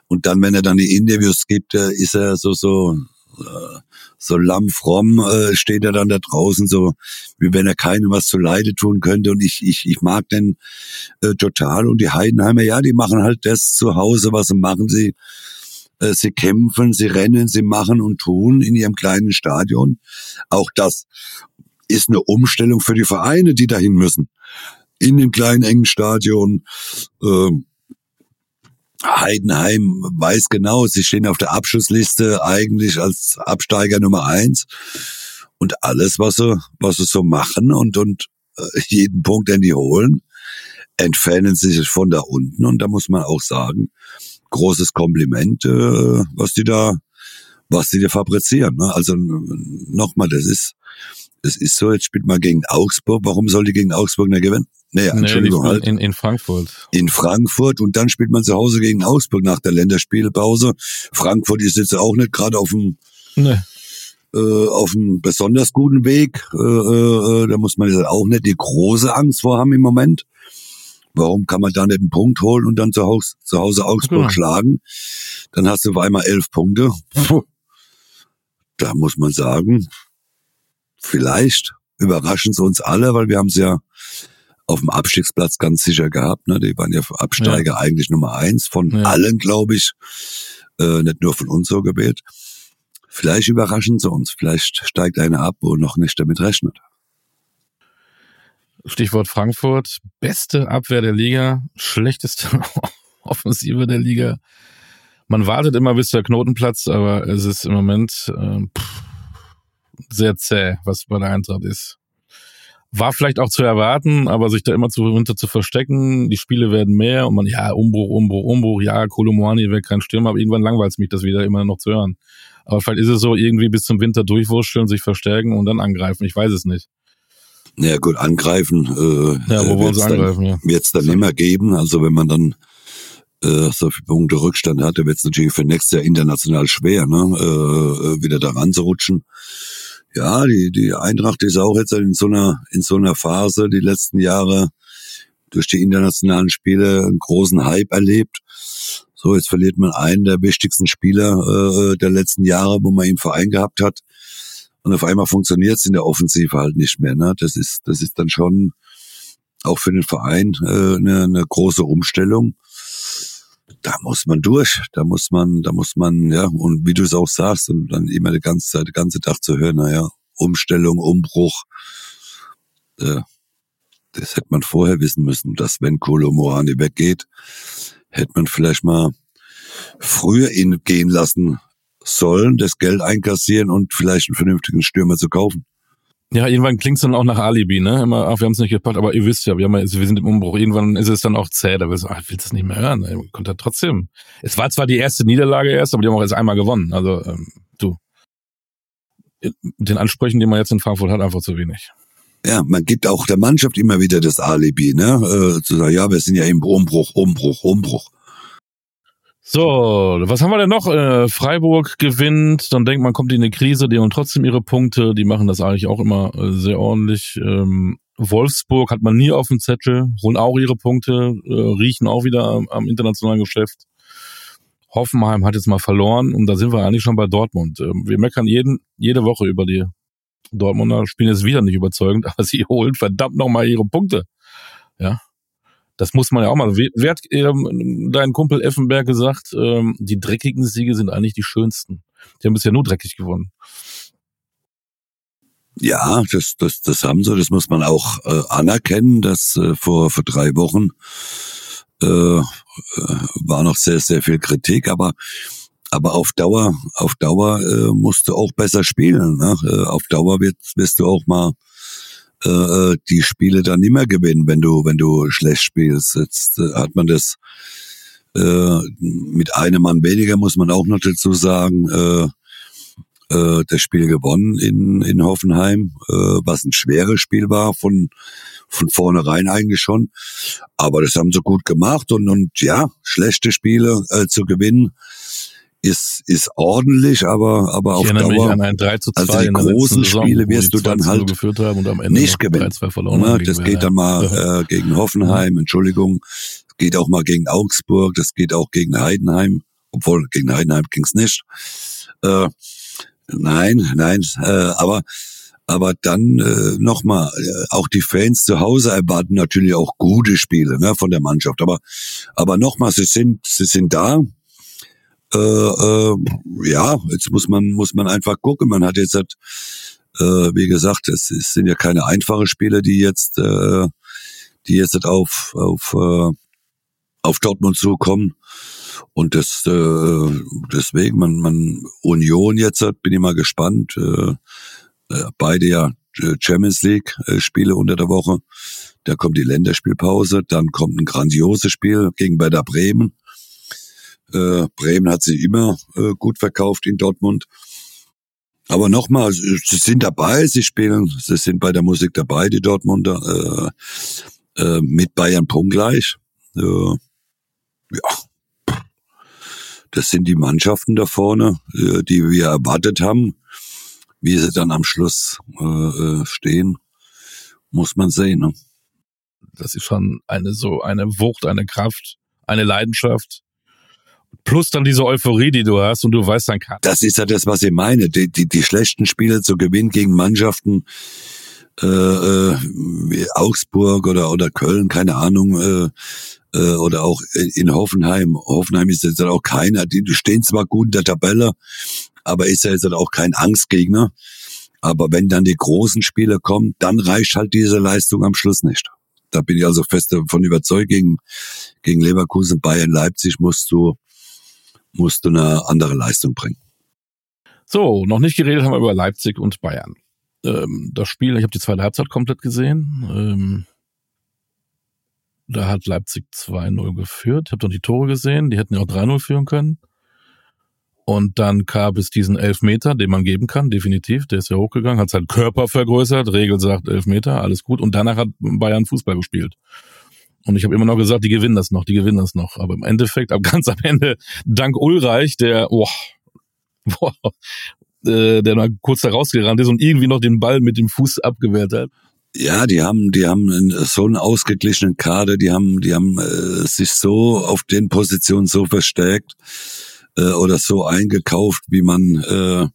S2: Und dann, wenn er dann die Interviews gibt, äh, ist er so, so, äh, so lammfromm äh, steht er dann da draußen, so wie wenn er keinem was zu Leide tun könnte. Und ich, ich, ich mag den äh, total. Und die Heidenheimer, ja, die machen halt das zu Hause, was sie machen. Sie, äh, sie kämpfen, sie rennen, sie machen und tun in ihrem kleinen Stadion. Auch das ist eine Umstellung für die Vereine, die dahin müssen. In dem kleinen engen Stadion. Äh, Heidenheim weiß genau, sie stehen auf der Abschlussliste eigentlich als Absteiger Nummer eins. Und alles, was sie, was sie so machen und, und äh, jeden Punkt, den die holen, entfernen sich von da unten. Und da muss man auch sagen, großes Kompliment, äh, was die da, was die da fabrizieren. Ne? Also nochmal, das ist, das ist so, jetzt spielt man gegen Augsburg. Warum soll die gegen Augsburg nicht gewinnen? Nee, Entschuldigung,
S1: nee, halt. In, in Frankfurt.
S2: In Frankfurt und dann spielt man zu Hause gegen Augsburg nach der Länderspielpause. Frankfurt ist jetzt auch nicht gerade auf dem nee. äh, auf einem besonders guten Weg. Äh, äh, da muss man jetzt auch nicht die große Angst vor haben im Moment. Warum kann man da nicht einen Punkt holen und dann zu Hause, zu Hause Augsburg genau. schlagen? Dann hast du auf einmal elf Punkte. Puh. Da muss man sagen, vielleicht überraschen sie uns alle, weil wir haben es ja auf dem Abstiegsplatz ganz sicher gehabt. Ne? Die waren ja Absteiger ja. eigentlich Nummer eins von ja. allen, glaube ich. Äh, nicht nur von uns so gewählt. Vielleicht überraschen sie uns. Vielleicht steigt einer ab, wo noch nicht damit rechnet.
S1: Stichwort Frankfurt. Beste Abwehr der Liga, schlechteste Offensive der Liga. man wartet immer bis der Knoten platzt, aber es ist im Moment äh, pff, sehr zäh, was bei der Eintracht ist. War vielleicht auch zu erwarten, aber sich da immer zu, hinter zu verstecken, die Spiele werden mehr und man, ja, Umbruch, Umbruch, Umbruch, ja, Kolomoani wäre kein Stürmer, aber irgendwann langweilt es mich das wieder immer noch zu hören. Aber vielleicht ist es so, irgendwie bis zum Winter durchwurschteln, sich verstärken und dann angreifen. Ich weiß es nicht.
S2: Ja gut, angreifen
S1: äh, ja, wo wollen sie angreifen,
S2: dann, ja. wird es dann immer geben. Also wenn man dann äh, so viele Punkte Rückstand hatte, wird es natürlich für nächstes Jahr international schwer, ne? äh, äh wieder da ranzurutschen. Ja, die, die Eintracht ist auch jetzt in so einer, in so einer Phase die letzten Jahre durch die internationalen Spiele einen großen Hype erlebt. So, jetzt verliert man einen der wichtigsten Spieler äh, der letzten Jahre, wo man im Verein gehabt hat. Und auf einmal funktioniert es in der Offensive halt nicht mehr. Ne? Das ist, das ist dann schon auch für den Verein äh, eine, eine große Umstellung. Da muss man durch, da muss man, da muss man, ja, und wie du es auch sagst, und dann immer die ganze Zeit, den ganze Tag zu hören, naja, Umstellung, Umbruch, äh, das hätte man vorher wissen müssen, dass wenn Kolo Morani weggeht, hätte man vielleicht mal früher ihn gehen lassen sollen, das Geld einkassieren und vielleicht einen vernünftigen Stürmer zu kaufen.
S1: Ja, irgendwann klingt es dann auch nach Alibi, ne? Immer, ach, wir haben es nicht gepackt, aber ihr wisst ja, wir, haben ja, wir sind im Umbruch. Irgendwann ist es dann auch zäh, da willst du, ach, ich will das nicht mehr hören. Ey, konnte trotzdem. Es war zwar die erste Niederlage erst, aber die haben auch erst einmal gewonnen. Also, ähm, du. Den Ansprüchen, die man jetzt in Frankfurt hat, einfach zu wenig.
S2: Ja, man gibt auch der Mannschaft immer wieder das Alibi, ne? Äh, zu sagen, ja, wir sind ja im Umbruch, Umbruch, Umbruch.
S1: So, was haben wir denn noch? Äh, Freiburg gewinnt, dann denkt man, kommt in eine Krise, die haben trotzdem ihre Punkte, die machen das eigentlich auch immer äh, sehr ordentlich. Ähm, Wolfsburg hat man nie auf dem Zettel, holen auch ihre Punkte, äh, riechen auch wieder am, am, internationalen Geschäft. Hoffenheim hat jetzt mal verloren und da sind wir eigentlich schon bei Dortmund. Ähm, wir meckern jeden, jede Woche über die Dortmunder, spielen jetzt wieder nicht überzeugend, aber sie holen verdammt nochmal ihre Punkte. Ja, das muss man ja auch mal. Wer hat ähm, dein Kumpel Effenberg gesagt, ähm, die dreckigen Siege sind eigentlich die schönsten. Die haben bisher nur dreckig gewonnen.
S2: Ja, das, das, das haben sie. Das muss man auch äh, anerkennen, dass äh, vor, vor drei Wochen äh, äh, war noch sehr, sehr viel Kritik, aber aber auf Dauer, auf Dauer äh, musst du auch besser spielen. Ne? Äh, auf Dauer wird, wirst du auch mal äh, die Spiele dann immer gewinnen, wenn du, wenn du schlecht spielst. Jetzt äh, hat man das äh, mit einem Mann weniger, muss man auch noch dazu sagen, äh, äh, das Spiel gewonnen in, in Hoffenheim, äh, was ein schweres Spiel war von, von vornherein eigentlich schon. Aber das haben sie gut gemacht und, und ja, schlechte Spiele äh, zu gewinnen ist, ist ordentlich, aber, aber auf Dauer.
S1: an ein 3 zu 2
S2: also die großen Spiele wirst du dann halt nicht gewinnen.
S1: Ja,
S2: das geht dann mal äh, gegen Hoffenheim, Entschuldigung. Das geht auch mal gegen Augsburg, das geht auch gegen Heidenheim, obwohl gegen Heidenheim ging's nicht. Äh, nein, nein, äh, aber aber dann äh, nochmal, äh, auch die Fans zu Hause erwarten natürlich auch gute Spiele ne, von der Mannschaft. Aber aber nochmal, sie sind sie sind da, äh, äh, ja, jetzt muss man, muss man einfach gucken. Man hat jetzt, halt, äh, wie gesagt, es, es sind ja keine einfachen Spiele, die jetzt, äh, die jetzt halt auf, auf, äh, auf Dortmund zukommen. Und das, äh, deswegen, man, man, Union jetzt, halt, bin ich mal gespannt. Äh, äh beide ja äh, Champions League äh, Spiele unter der Woche. Da kommt die Länderspielpause, dann kommt ein grandioses Spiel gegen Werder Bremen. Äh, Bremen hat sie immer äh, gut verkauft in Dortmund. Aber nochmal, sie sind dabei, sie spielen, sie sind bei der Musik dabei, die Dortmunder, äh, äh, mit Bayern punktgleich. Äh, ja, das sind die Mannschaften da vorne, äh, die wir erwartet haben. Wie sie dann am Schluss äh, äh stehen, muss man sehen. Ne?
S1: Das ist schon eine so eine Wucht, eine Kraft, eine Leidenschaft plus dann diese Euphorie, die du hast und du weißt dann kann.
S2: Das ist ja das, was ich meine. Die, die, die schlechten Spiele zu gewinnen gegen Mannschaften äh, äh, wie Augsburg oder oder Köln, keine Ahnung, äh, äh, oder auch in Hoffenheim. Hoffenheim ist jetzt auch keiner. Die, die stehen zwar gut in der Tabelle, aber ist ja jetzt auch kein Angstgegner. Aber wenn dann die großen Spiele kommen, dann reicht halt diese Leistung am Schluss nicht. Da bin ich also fest davon überzeugt, gegen, gegen Leverkusen, Bayern, Leipzig musst du musst du eine andere Leistung bringen.
S1: So, noch nicht geredet haben wir über Leipzig und Bayern. Ähm, das Spiel, ich habe die zweite Halbzeit komplett gesehen. Ähm, da hat Leipzig 2-0 geführt. Ich habe dann die Tore gesehen, die hätten ja auch 3-0 führen können. Und dann gab es diesen Elfmeter, den man geben kann, definitiv. Der ist ja hochgegangen, hat seinen Körper vergrößert. Regel sagt Elfmeter, alles gut. Und danach hat Bayern Fußball gespielt. Und ich habe immer noch gesagt, die gewinnen das noch, die gewinnen das noch. Aber im Endeffekt, ab ganz am Ende, dank Ulreich, der, boah, boah, äh, der noch kurz da rausgerannt ist und irgendwie noch den Ball mit dem Fuß abgewehrt hat.
S2: Ja, die haben, die haben so einen ausgeglichenen Kader, die haben, die haben äh, sich so auf den Positionen so verstärkt äh, oder so eingekauft, wie man, äh,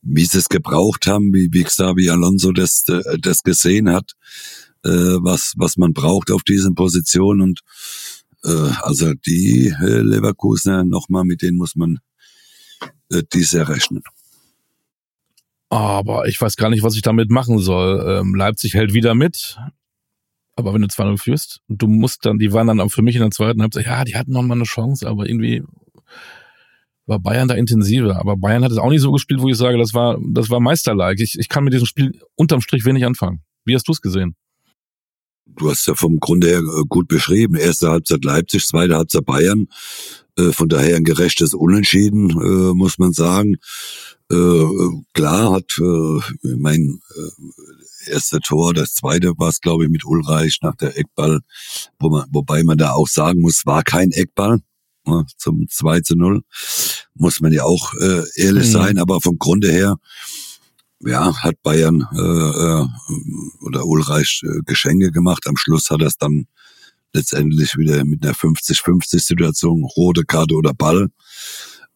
S2: wie sie es gebraucht haben, wie, wie Xavi Alonso das, äh, das gesehen hat, äh, was, was man braucht auf diesen Positionen und äh, also die äh, Leverkusener nochmal, mit denen muss man äh, diese rechnen.
S1: Aber ich weiß gar nicht, was ich damit machen soll. Ähm, Leipzig hält wieder mit. Aber wenn du 2-0 führst, du musst dann, die waren dann auch für mich in der zweiten Halbzeit, ja, die hatten noch mal eine Chance, aber irgendwie war Bayern da intensiver. Aber Bayern hat es auch nicht so gespielt, wo ich sage, das war, das war meisterlike. Ich, ich kann mit diesem Spiel unterm Strich wenig anfangen. Wie hast du es gesehen?
S2: Du hast ja vom Grunde her äh, gut beschrieben. Erste Halbzeit Leipzig, zweite Halbzeit Bayern. Äh, von daher ein gerechtes Unentschieden, äh, muss man sagen. Klar hat mein erster Tor, das zweite war es, glaube ich, mit Ulreich nach der Eckball, wo man, wobei man da auch sagen muss, war kein Eckball. Ne, zum 2 zu 0. Muss man ja auch ehrlich mhm. sein, aber vom Grunde her ja, hat Bayern äh, äh, oder Ulreich äh, Geschenke gemacht. Am Schluss hat er es dann letztendlich wieder mit einer 50-50-Situation, rote Karte oder Ball,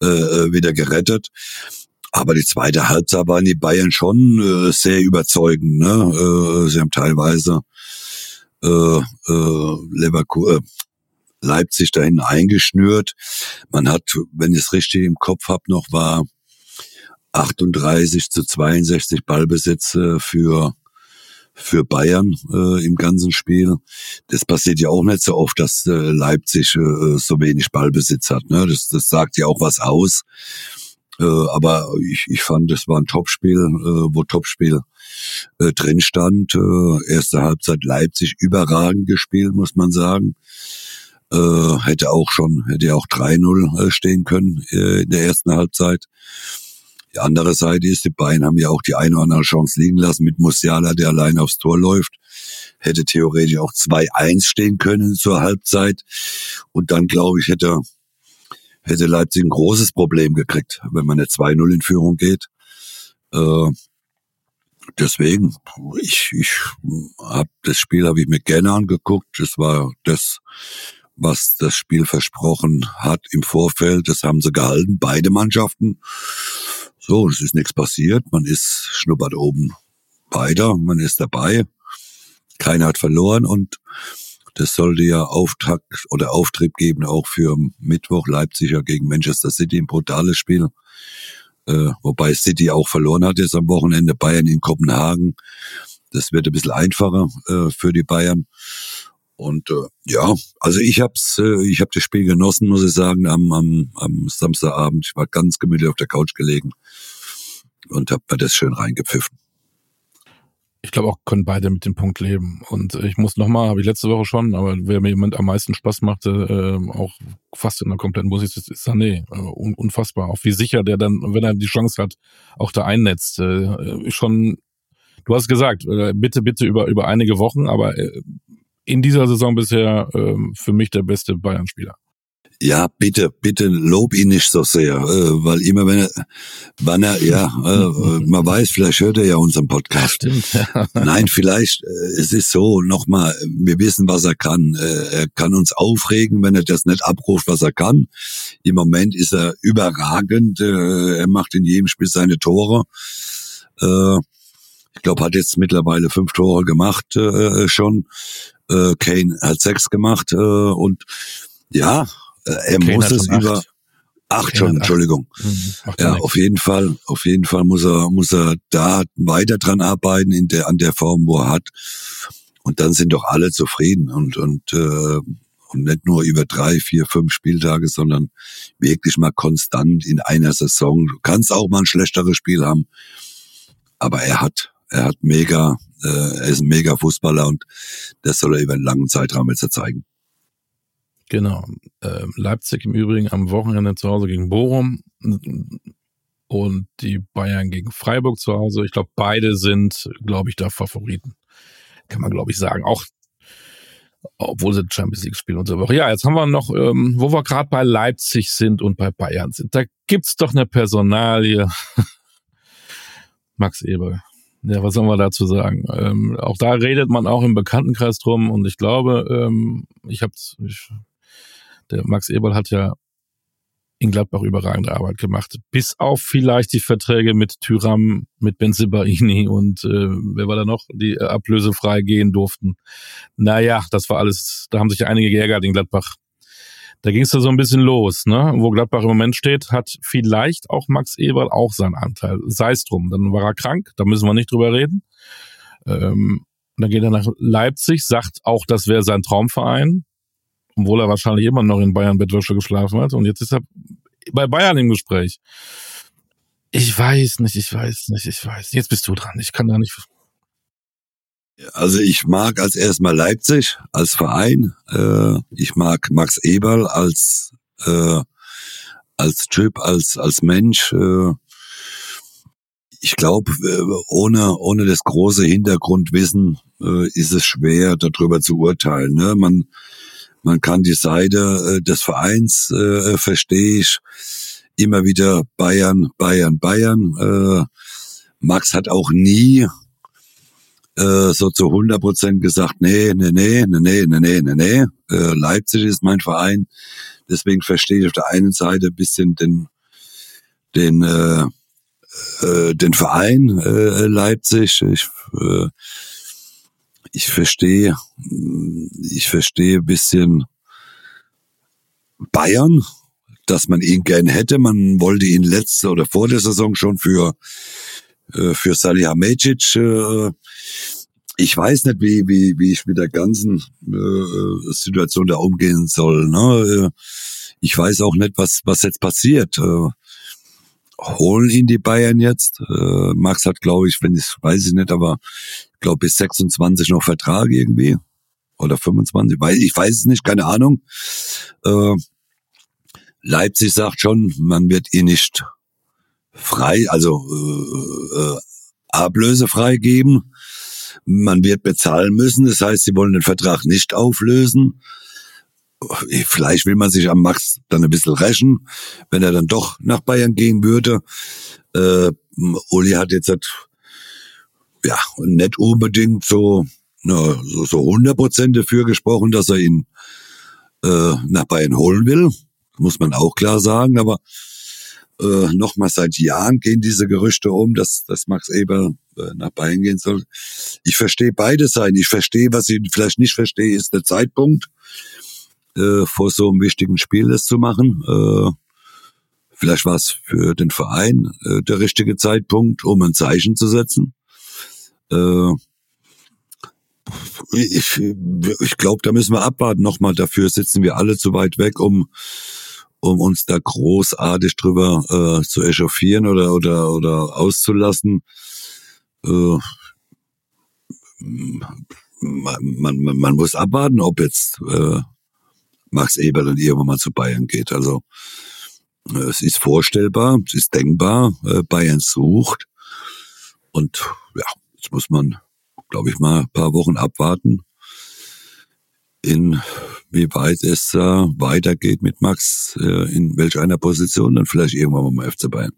S2: äh, äh, wieder gerettet. Aber die zweite Halbzeit waren die Bayern schon äh, sehr überzeugend. Ne? Äh, sie haben teilweise äh, äh, Leverkusen, äh, Leipzig dahin eingeschnürt. Man hat, wenn ich es richtig im Kopf habe, noch war 38 zu 62 Ballbesitz äh, für für Bayern äh, im ganzen Spiel. Das passiert ja auch nicht so oft, dass äh, Leipzig äh, so wenig Ballbesitz hat. Ne? Das, das sagt ja auch was aus. Äh, aber ich, ich fand, das war ein Topspiel, äh, wo Topspiel äh, drin stand. Äh, erste Halbzeit Leipzig überragend gespielt, muss man sagen. Äh, hätte auch schon, hätte auch 3-0 äh, stehen können äh, in der ersten Halbzeit. Die andere Seite ist, die Bayern haben ja auch die eine oder andere Chance liegen lassen mit Musiala, der allein aufs Tor läuft. Hätte theoretisch auch 2-1 stehen können zur Halbzeit. Und dann, glaube ich, hätte, hätte Leipzig ein großes Problem gekriegt, wenn man eine 2-0 in Führung geht. Äh, deswegen, ich, ich hab das Spiel habe ich mir gerne angeguckt. Das war das, was das Spiel versprochen hat im Vorfeld. Das haben sie gehalten, beide Mannschaften. So, es ist nichts passiert. Man ist schnuppert oben weiter, man ist dabei. Keiner hat verloren und das sollte ja Auftakt oder Auftrieb geben auch für Mittwoch Leipziger gegen Manchester City, ein brutales Spiel. Äh, wobei City auch verloren hat jetzt am Wochenende, Bayern in Kopenhagen. Das wird ein bisschen einfacher äh, für die Bayern. Und äh, ja, also ich hab's, äh, ich habe das Spiel genossen, muss ich sagen, am, am, am Samstagabend. Ich war ganz gemütlich auf der Couch gelegen und habe mir das schön reingepfiffen.
S1: Ich glaube auch, können beide mit dem Punkt leben. Und ich muss nochmal, habe ich letzte Woche schon, aber wer mir jemand am meisten Spaß machte, äh, auch fast in der kompletten Musik, ist, ist Sané. Äh, unfassbar. Auch wie sicher der dann, wenn er die Chance hat, auch da einnetzt. Äh, schon, du hast gesagt, äh, bitte, bitte über, über einige Wochen, aber äh, in dieser Saison bisher ähm, für mich der beste Bayern-Spieler.
S2: Ja, bitte, bitte lob ihn nicht so sehr, äh, weil immer wenn er, wann er, ja, äh, man weiß, vielleicht hört er ja unseren Podcast.
S1: Stimmt. Ja.
S2: Nein, vielleicht, äh, es ist so, nochmal, wir wissen, was er kann. Äh, er kann uns aufregen, wenn er das nicht abruft, was er kann. Im Moment ist er überragend, äh, er macht in jedem Spiel seine Tore. Äh, ich glaube, hat jetzt mittlerweile fünf Tore gemacht äh, schon. Äh, Kane hat sechs gemacht äh, und ja, äh, er Kane muss es über acht Kane schon, Entschuldigung. Mhm, ja, auf jeden Fall, auf jeden Fall muss er muss er da weiter dran arbeiten in der an der Form, wo er hat. Und dann sind doch alle zufrieden und und äh, Und nicht nur über drei, vier, fünf Spieltage, sondern wirklich mal konstant in einer Saison. Du kannst auch mal ein schlechteres Spiel haben, aber er hat, er hat mega, äh, er ist ein mega Fußballer und das soll er über einen langen Zeitraum jetzt zeigen.
S1: Genau. Ähm, Leipzig im Übrigen am Wochenende zu Hause gegen Bochum und die Bayern gegen Freiburg zu Hause. Ich glaube, beide sind, glaube ich, da Favoriten. Kann man, glaube ich, sagen. Auch obwohl sie Champions League spielen und so. Aber ja, jetzt haben wir noch, ähm, wo wir gerade bei Leipzig sind und bei Bayern sind. Da gibt's doch eine Personalie. Max Eber. Ja, was sollen wir dazu sagen? Ähm, auch da redet man auch im Bekanntenkreis drum und ich glaube, ähm, ich habe, der Max Eberl hat ja in Gladbach überragende Arbeit gemacht. Bis auf vielleicht die Verträge mit Tyram, mit Benzibaini und äh, wer war da noch, die äh, ablösefrei gehen durften. Naja, das war alles, da haben sich einige geärgert in Gladbach. Da ging es da so ein bisschen los, ne? Wo Gladbach im Moment steht, hat vielleicht auch Max Eberl auch seinen Anteil. Sei es drum. Dann war er krank, da müssen wir nicht drüber reden. Ähm, dann geht er nach Leipzig, sagt auch, das wäre sein Traumverein obwohl er wahrscheinlich immer noch in Bayern Bettwäsche geschlafen hat. Und jetzt ist er bei Bayern im Gespräch. Ich weiß nicht, ich weiß nicht, ich weiß. Jetzt bist du dran. Ich kann da nicht.
S2: Also ich mag als erstmal Leipzig als Verein. Äh, ich mag Max Eberl als äh, als Typ, als als Mensch. Äh, ich glaube, ohne ohne das große Hintergrundwissen ist es schwer, darüber zu urteilen. Ne? Man man kann die Seite äh, des Vereins, äh, verstehe ich, immer wieder Bayern, Bayern, Bayern. Äh, Max hat auch nie äh, so zu 100 Prozent gesagt, nee, nee, nee, nee, nee, nee, nee, nee, nee. Äh, Leipzig ist mein Verein. Deswegen verstehe ich auf der einen Seite ein bisschen den, den, äh, äh, den Verein äh, Leipzig. Ich äh, ich verstehe, ich verstehe ein bisschen Bayern, dass man ihn gern hätte. Man wollte ihn letzte oder vor der Saison schon für äh, für Salihamidzic. Äh, ich weiß nicht, wie wie wie ich mit der ganzen äh, Situation da umgehen soll. Ne? Ich weiß auch nicht, was was jetzt passiert. Holen ihn die Bayern jetzt? Max hat, glaube ich, wenn ich weiß ich nicht, aber glaube bis 26 noch Vertrag irgendwie. Oder 25, weil ich weiß es nicht, keine Ahnung. Äh, Leipzig sagt schon, man wird ihn nicht frei, also äh, äh, ablösefrei geben. Man wird bezahlen müssen. Das heißt, sie wollen den Vertrag nicht auflösen. Vielleicht will man sich am Max dann ein bisschen rächen, wenn er dann doch nach Bayern gehen würde. Äh, Uli hat jetzt ja, nicht unbedingt so, na, so, so 100 Prozent dafür gesprochen, dass er ihn äh, nach Bayern holen will. Muss man auch klar sagen, aber äh, nochmal seit Jahren gehen diese Gerüchte um, dass, dass Max Eber äh, nach Bayern gehen soll. Ich verstehe beide Seiten. Ich verstehe, was ich vielleicht nicht verstehe, ist der Zeitpunkt, äh, vor so einem wichtigen Spiel das zu machen. Äh, vielleicht war es für den Verein äh, der richtige Zeitpunkt, um ein Zeichen zu setzen. Äh, ich ich glaube, da müssen wir abwarten nochmal. Dafür sitzen wir alle zu weit weg, um um uns da großartig drüber äh, zu echauffieren oder oder oder auszulassen. Äh, man, man, man muss abwarten, ob jetzt äh, Max Eber dann irgendwann mal zu Bayern geht. Also äh, es ist vorstellbar, es ist denkbar, äh, Bayern sucht und Jetzt muss man, glaube ich, mal ein paar Wochen abwarten, inwieweit es äh, weitergeht mit Max, äh, in welch einer Position, dann vielleicht irgendwann mal FC Bayern.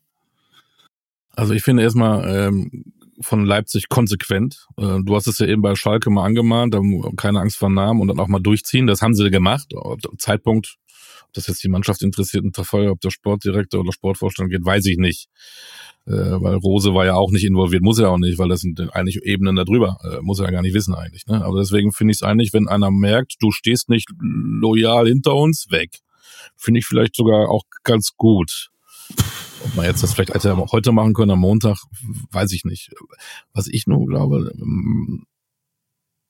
S1: Also ich finde erstmal ähm, von Leipzig konsequent. Äh, du hast es ja eben bei Schalke mal angemahnt, keine Angst vor Namen und dann auch mal durchziehen. Das haben sie gemacht. Zeitpunkt, ob das jetzt die Mannschaft interessiert, ein Verfolger, ob der Sportdirektor oder Sportvorstand geht, weiß ich nicht äh, weil Rose war ja auch nicht involviert, muss er auch nicht, weil das sind eigentlich Ebenen darüber, äh, muss er ja gar nicht wissen eigentlich. Ne? Aber deswegen finde ich es eigentlich, wenn einer merkt, du stehst nicht loyal hinter uns, weg. Finde ich vielleicht sogar auch ganz gut. Ob man jetzt das vielleicht hätte heute machen können am Montag, weiß ich nicht. Was ich nur glaube, ähm,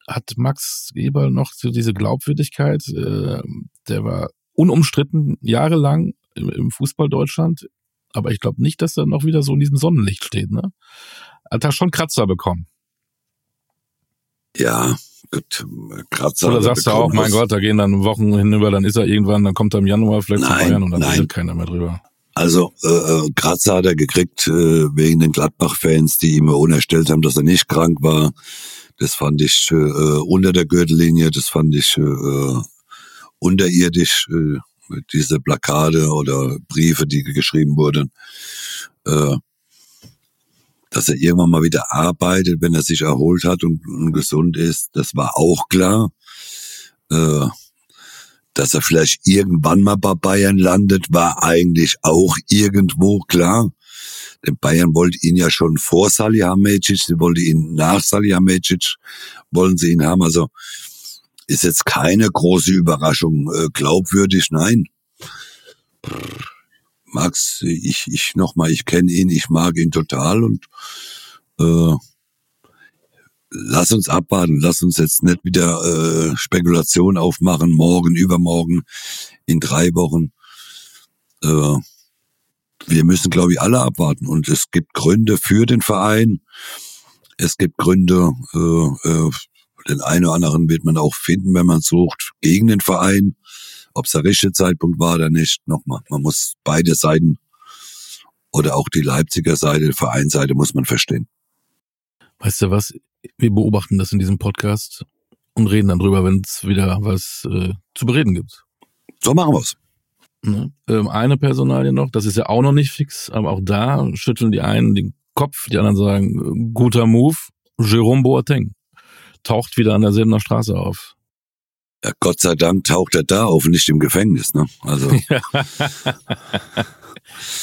S1: hat Max Eberl noch so diese Glaubwürdigkeit. Äh, der war unumstritten jahrelang im, Fußball Deutschland. Aber ich glaube nicht, dass er noch wieder so in diesem Sonnenlicht steht. Ne? Hat er schon Kratzer bekommen.
S2: Ja, gut.
S1: Kratzer. Oder sagst du auch, mein Gott, da gehen dann Wochen hinüber, dann ist er irgendwann, dann kommt er im Januar vielleicht nein, zu Bayern und dann nein. redet keiner mehr drüber.
S2: Also äh, äh, Kratzer hat er gekriegt äh, wegen den Gladbach-Fans, die ihm unerstellt haben, dass er nicht krank war. Das fand ich äh, unter der Gürtellinie, das fand ich äh, unterirdisch, äh, diese Plakate oder Briefe, die geschrieben wurden. Äh, dass er irgendwann mal wieder arbeitet, wenn er sich erholt hat und, und gesund ist, das war auch klar. Äh, dass er vielleicht irgendwann mal bei Bayern landet, war eigentlich auch irgendwo klar. Denn Bayern wollte ihn ja schon vor Salihamidzic, sie wollte ihn nach Salihamidzic, wollen sie ihn haben. Also ist jetzt keine große Überraschung. Äh, glaubwürdig, nein. Max, ich, ich nochmal, ich kenne ihn, ich mag ihn total und äh, lass uns abwarten, lass uns jetzt nicht wieder äh, Spekulation aufmachen, morgen, übermorgen, in drei Wochen. Äh, wir müssen, glaube ich, alle abwarten. Und es gibt Gründe für den Verein. Es gibt Gründe, äh, äh, den einen oder anderen wird man auch finden, wenn man sucht, gegen den Verein. Ob es der richtige Zeitpunkt war oder nicht, nochmal, man muss beide Seiten oder auch die Leipziger Seite, die Vereinsseite muss man verstehen.
S1: Weißt du was? Wir beobachten das in diesem Podcast und reden dann drüber, wenn es wieder was äh, zu bereden gibt.
S2: So machen wir's.
S1: Ne? Ähm, eine Personalie noch, das ist ja auch noch nicht fix, aber auch da schütteln die einen den Kopf, die anderen sagen, guter Move, Jerome Boateng taucht wieder an der Silbener Straße auf.
S2: Ja, Gott sei Dank taucht er da auf, nicht im Gefängnis, ne? Also.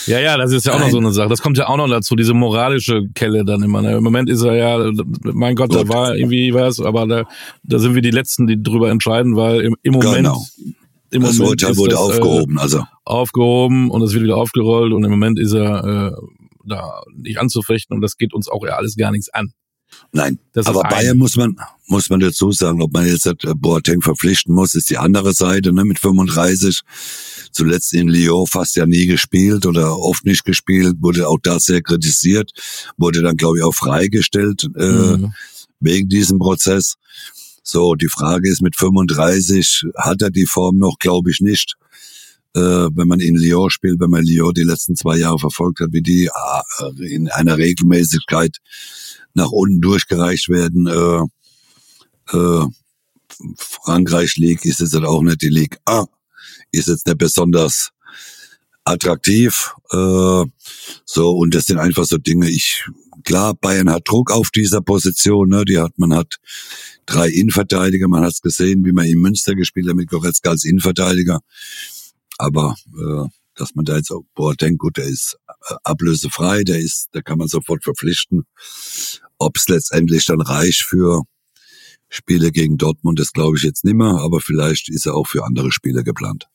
S1: Ja, ja, das ist ja auch Nein. noch so eine Sache. Das kommt ja auch noch dazu, diese moralische Kelle dann immer. Ne? Im Moment ist er ja, mein Gott, Gut. da war irgendwie was, aber da, da sind wir die Letzten, die drüber entscheiden, weil im, im Moment. Genau.
S2: Im das Moment Urteil wurde das, äh, aufgehoben, also.
S1: Aufgehoben und es wird wieder aufgerollt und im Moment ist er äh, da nicht anzufechten und das geht uns auch ja alles gar nichts an.
S2: Nein, das aber Bayern muss man muss man dazu sagen, ob man jetzt äh, Boateng verpflichten muss, ist die andere Seite ne, mit 35. Zuletzt in Lyon fast ja nie gespielt oder oft nicht gespielt, wurde auch da sehr kritisiert, wurde dann glaube ich auch freigestellt äh, mhm. wegen diesem Prozess. So, die Frage ist mit 35 hat er die Form noch, glaube ich nicht. Äh, wenn man in Lyon spielt, wenn man Lyon die letzten zwei Jahre verfolgt hat, wie die äh, in einer Regelmäßigkeit nach unten durchgereicht werden. Äh, äh, Frankreich League ist jetzt halt auch nicht die League A, ist jetzt nicht besonders attraktiv. Äh, so, und das sind einfach so Dinge, ich, klar, Bayern hat Druck auf dieser Position, ne? Die hat, man hat drei Innenverteidiger, man hat es gesehen, wie man in Münster gespielt hat mit Goretzka als Innenverteidiger. Aber äh, dass man da jetzt auch, boah, denkt, gut, der ist äh, ablösefrei, der ist, da kann man sofort verpflichten. Ob es letztendlich dann reicht für Spiele gegen Dortmund, das glaube ich jetzt nicht mehr, aber vielleicht ist er auch für andere Spiele geplant.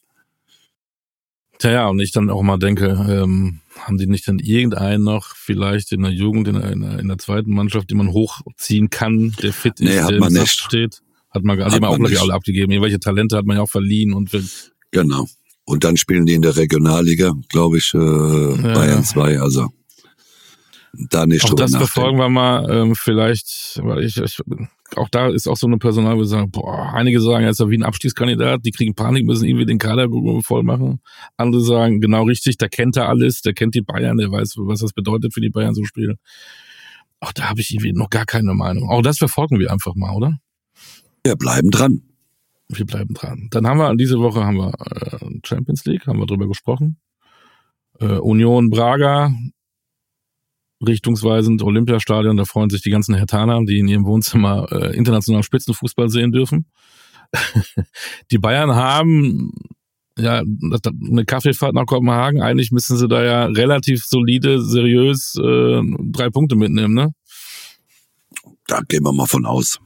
S1: Tja, ja, und ich dann auch mal denke, ähm, haben die nicht dann irgendeinen noch vielleicht in der Jugend, in der, in der, in der zweiten Mannschaft, die man hochziehen kann, der fit
S2: nee,
S1: ist,
S2: hat
S1: der
S2: man nicht.
S1: steht? Hat man, hat man auch, ich, alle abgegeben. Irgendwelche Talente hat man ja auch verliehen und will.
S2: Genau. Und dann spielen die in der Regionalliga, glaube ich, äh, ja. Bayern 2. Also da nicht
S1: Auch das verfolgen wir mal, ähm, vielleicht, weil ich, ich, auch da ist auch so eine Personal, wo sagen, boah, einige sagen, er ist ja wie ein Abstiegskandidat, die kriegen Panik, müssen irgendwie den Kader voll machen. Andere sagen, genau richtig, der kennt er alles, der kennt die Bayern, der weiß, was das bedeutet für die Bayern so spielen. Auch da habe ich irgendwie noch gar keine Meinung. Auch das verfolgen wir einfach mal, oder?
S2: Wir bleiben dran.
S1: Wir bleiben dran. Dann haben wir, diese Woche haben wir äh, Champions League, haben wir drüber gesprochen. Äh, Union Braga richtungsweisend Olympiastadion. Da freuen sich die ganzen Hertaner, die in ihrem Wohnzimmer äh, internationalen Spitzenfußball sehen dürfen. die Bayern haben ja eine Kaffeefahrt nach Kopenhagen. Eigentlich müssen sie da ja relativ solide, seriös äh, drei Punkte mitnehmen, ne?
S2: Da gehen wir mal von aus.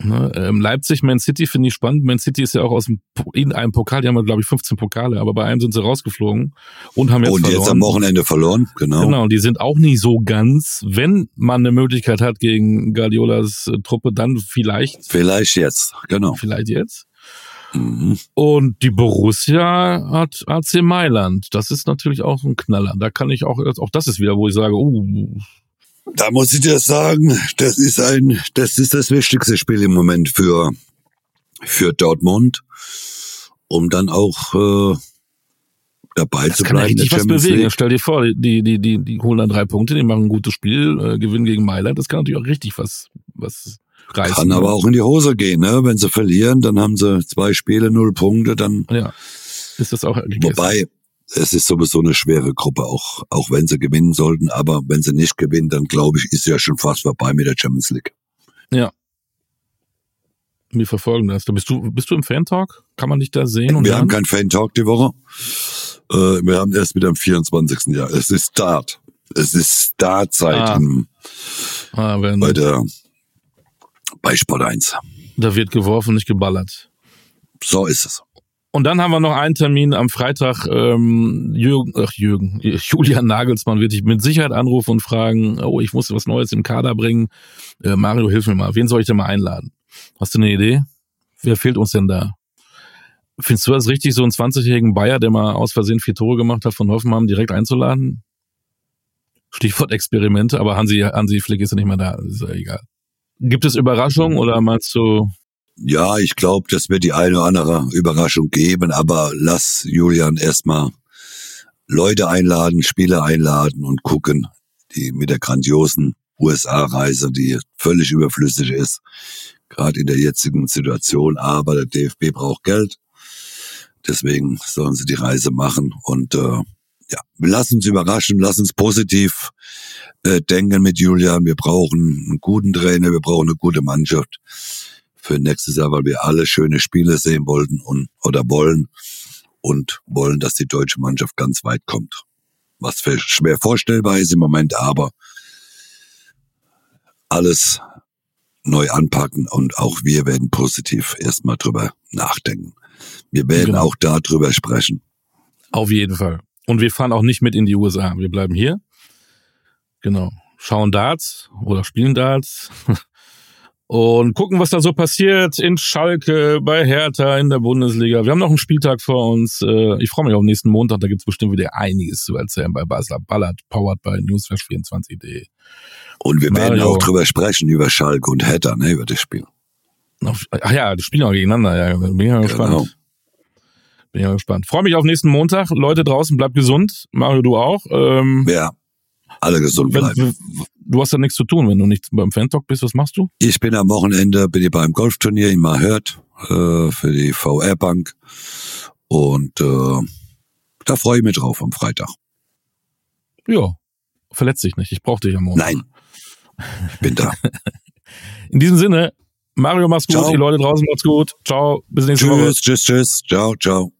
S1: Ne? Ähm, Leipzig, Man City finde ich spannend. Man City ist ja auch aus dem, in einem Pokal, die haben glaube ich 15 Pokale, aber bei einem sind sie rausgeflogen und haben jetzt
S2: und
S1: verloren.
S2: jetzt am Wochenende verloren, genau.
S1: Genau, und die sind auch nicht so ganz. Wenn man eine Möglichkeit hat gegen Guardiolas äh, Truppe, dann vielleicht.
S2: Vielleicht jetzt, genau.
S1: Vielleicht jetzt.
S2: Mhm.
S1: Und die Borussia hat AC Mailand. Das ist natürlich auch ein Knaller. Da kann ich auch, auch das ist wieder, wo ich sage, uh,
S2: Da muss ich dir sagen, das ist ein, das ist das wichtigste Spiel im Moment für, für Dortmund, um dann auch äh, dabei
S1: das
S2: zu
S1: kann ja
S2: bleiben. der
S1: richtig was bewegen.
S2: League.
S1: Stell dir vor, die, die, die, die holen dann drei Punkte, die machen ein gutes Spiel, äh, gewinnen gegen Mailand. Das kann natürlich auch richtig was, was reißen.
S2: Kann aber auch in die Hose gehen, ne? Wenn sie verlieren, dann haben sie zwei Spiele, null Punkte, dann
S1: Ja. Ist das auch gegessen.
S2: Wobei, es ist sowieso eine schwere Gruppe, auch, auch wenn sie gewinnen sollten. Aber wenn sie nicht gewinnen, dann glaube ich, ist ja schon fast vorbei mit der Champions League.
S1: Wir verfolgen das. Bist du, bist du im Fan-Talk? Kann man dich da sehen
S2: wir haben keinen Fan-Talk die Woche. Äh, wir haben erst wieder am 24. Jahr. Es ist Start. Es ist Startzeit
S1: Ah.
S2: im-
S1: ah, wenn,
S2: bei der, bei Sport 1.
S1: da wird geworfen, nicht geballert.
S2: So ist es.
S1: Und dann haben wir noch einen Termin am Freitag. Ähm, Jürgen, ach Jürgen, Julian Nagelsmann wird dich mit Sicherheit anrufen und fragen, oh, ich muss was Neues im Kader bringen. Äh, Mario, hilf mir mal. Wen soll ich denn mal einladen? Hast du eine Idee? Wer fehlt uns denn da? Findest du das richtig, so einen 20-jährigen Bayer, der mal aus Versehen vier Tore gemacht hat, von Hoffenheim direkt einzuladen? Stichwort Experimente, aber Hansi, Hansi Flick ist ja nicht mehr da, ist ja egal. Gibt es Überraschungen oder meinst du,
S2: Ja, ich glaube, das wird die eine oder andere Überraschung geben, aber lass Julian erstmal Leute einladen, Spieler einladen und gucken, die mit der grandiosen USA-Reise, die völlig überflüssig ist, gerade in der jetzigen Situation. Aber der DFB braucht Geld, deswegen sollen sie die Reise machen und äh, ja, lass uns überraschen, lass uns positiv äh, denken mit Julian. Wir brauchen einen guten Trainer, wir brauchen eine gute Mannschaft für nächstes Jahr, weil wir alle schöne Spiele sehen wollten und oder wollen und wollen, dass die deutsche Mannschaft ganz weit kommt. Was für schwer vorstellbar ist im Moment, aber alles neu anpacken und auch wir werden positiv erstmal drüber nachdenken. Wir werden
S1: Genau.
S2: auch darüber sprechen.
S1: Auf jeden Fall. Und wir fahren auch nicht mit in die USA. Wir bleiben hier. Genau. Schauen Darts oder spielen Darts. Und gucken, was da so passiert in Schalke, bei Hertha, in der Bundesliga. Wir haben noch einen Spieltag vor uns. Äh, Ich freue mich auf nächsten Montag. Da gibt's bestimmt wieder einiges zu erzählen bei Basler Ballard, powered by newsflash24.de.
S2: Und wir werden
S1: Mario.
S2: auch drüber sprechen, über Schalke und Hertha, ne, über das Spiel.
S1: Ach ja, die spielen auch gegeneinander. Ja, bin ich mal gespannt.
S2: Genau.
S1: Bin ich mal gespannt. Freue mich auf nächsten Montag. Leute draußen, bleibt gesund. Mario, du auch. Ähm,
S2: Ja, alle gesund
S1: wenn,
S2: bleiben.
S1: du hast ja nichts zu tun, wenn du nicht beim Fan-Talk bist. Was machst du?
S2: Ich bin am Wochenende bin ich beim Golfturnier in Mahört äh, für die VR Bank und äh, da freue ich mich drauf am Freitag.
S1: Ja, verletz dich nicht. Ich brauche dich am Montag.
S2: Nein, ich bin da.
S1: In diesem Sinne, Mario, mach's gut.
S2: Ciao.
S1: Die Leute draußen, macht's gut. Ciao. Bis nächste Woche.
S2: tschüss, tschüss, tschüss. Ciao, ciao.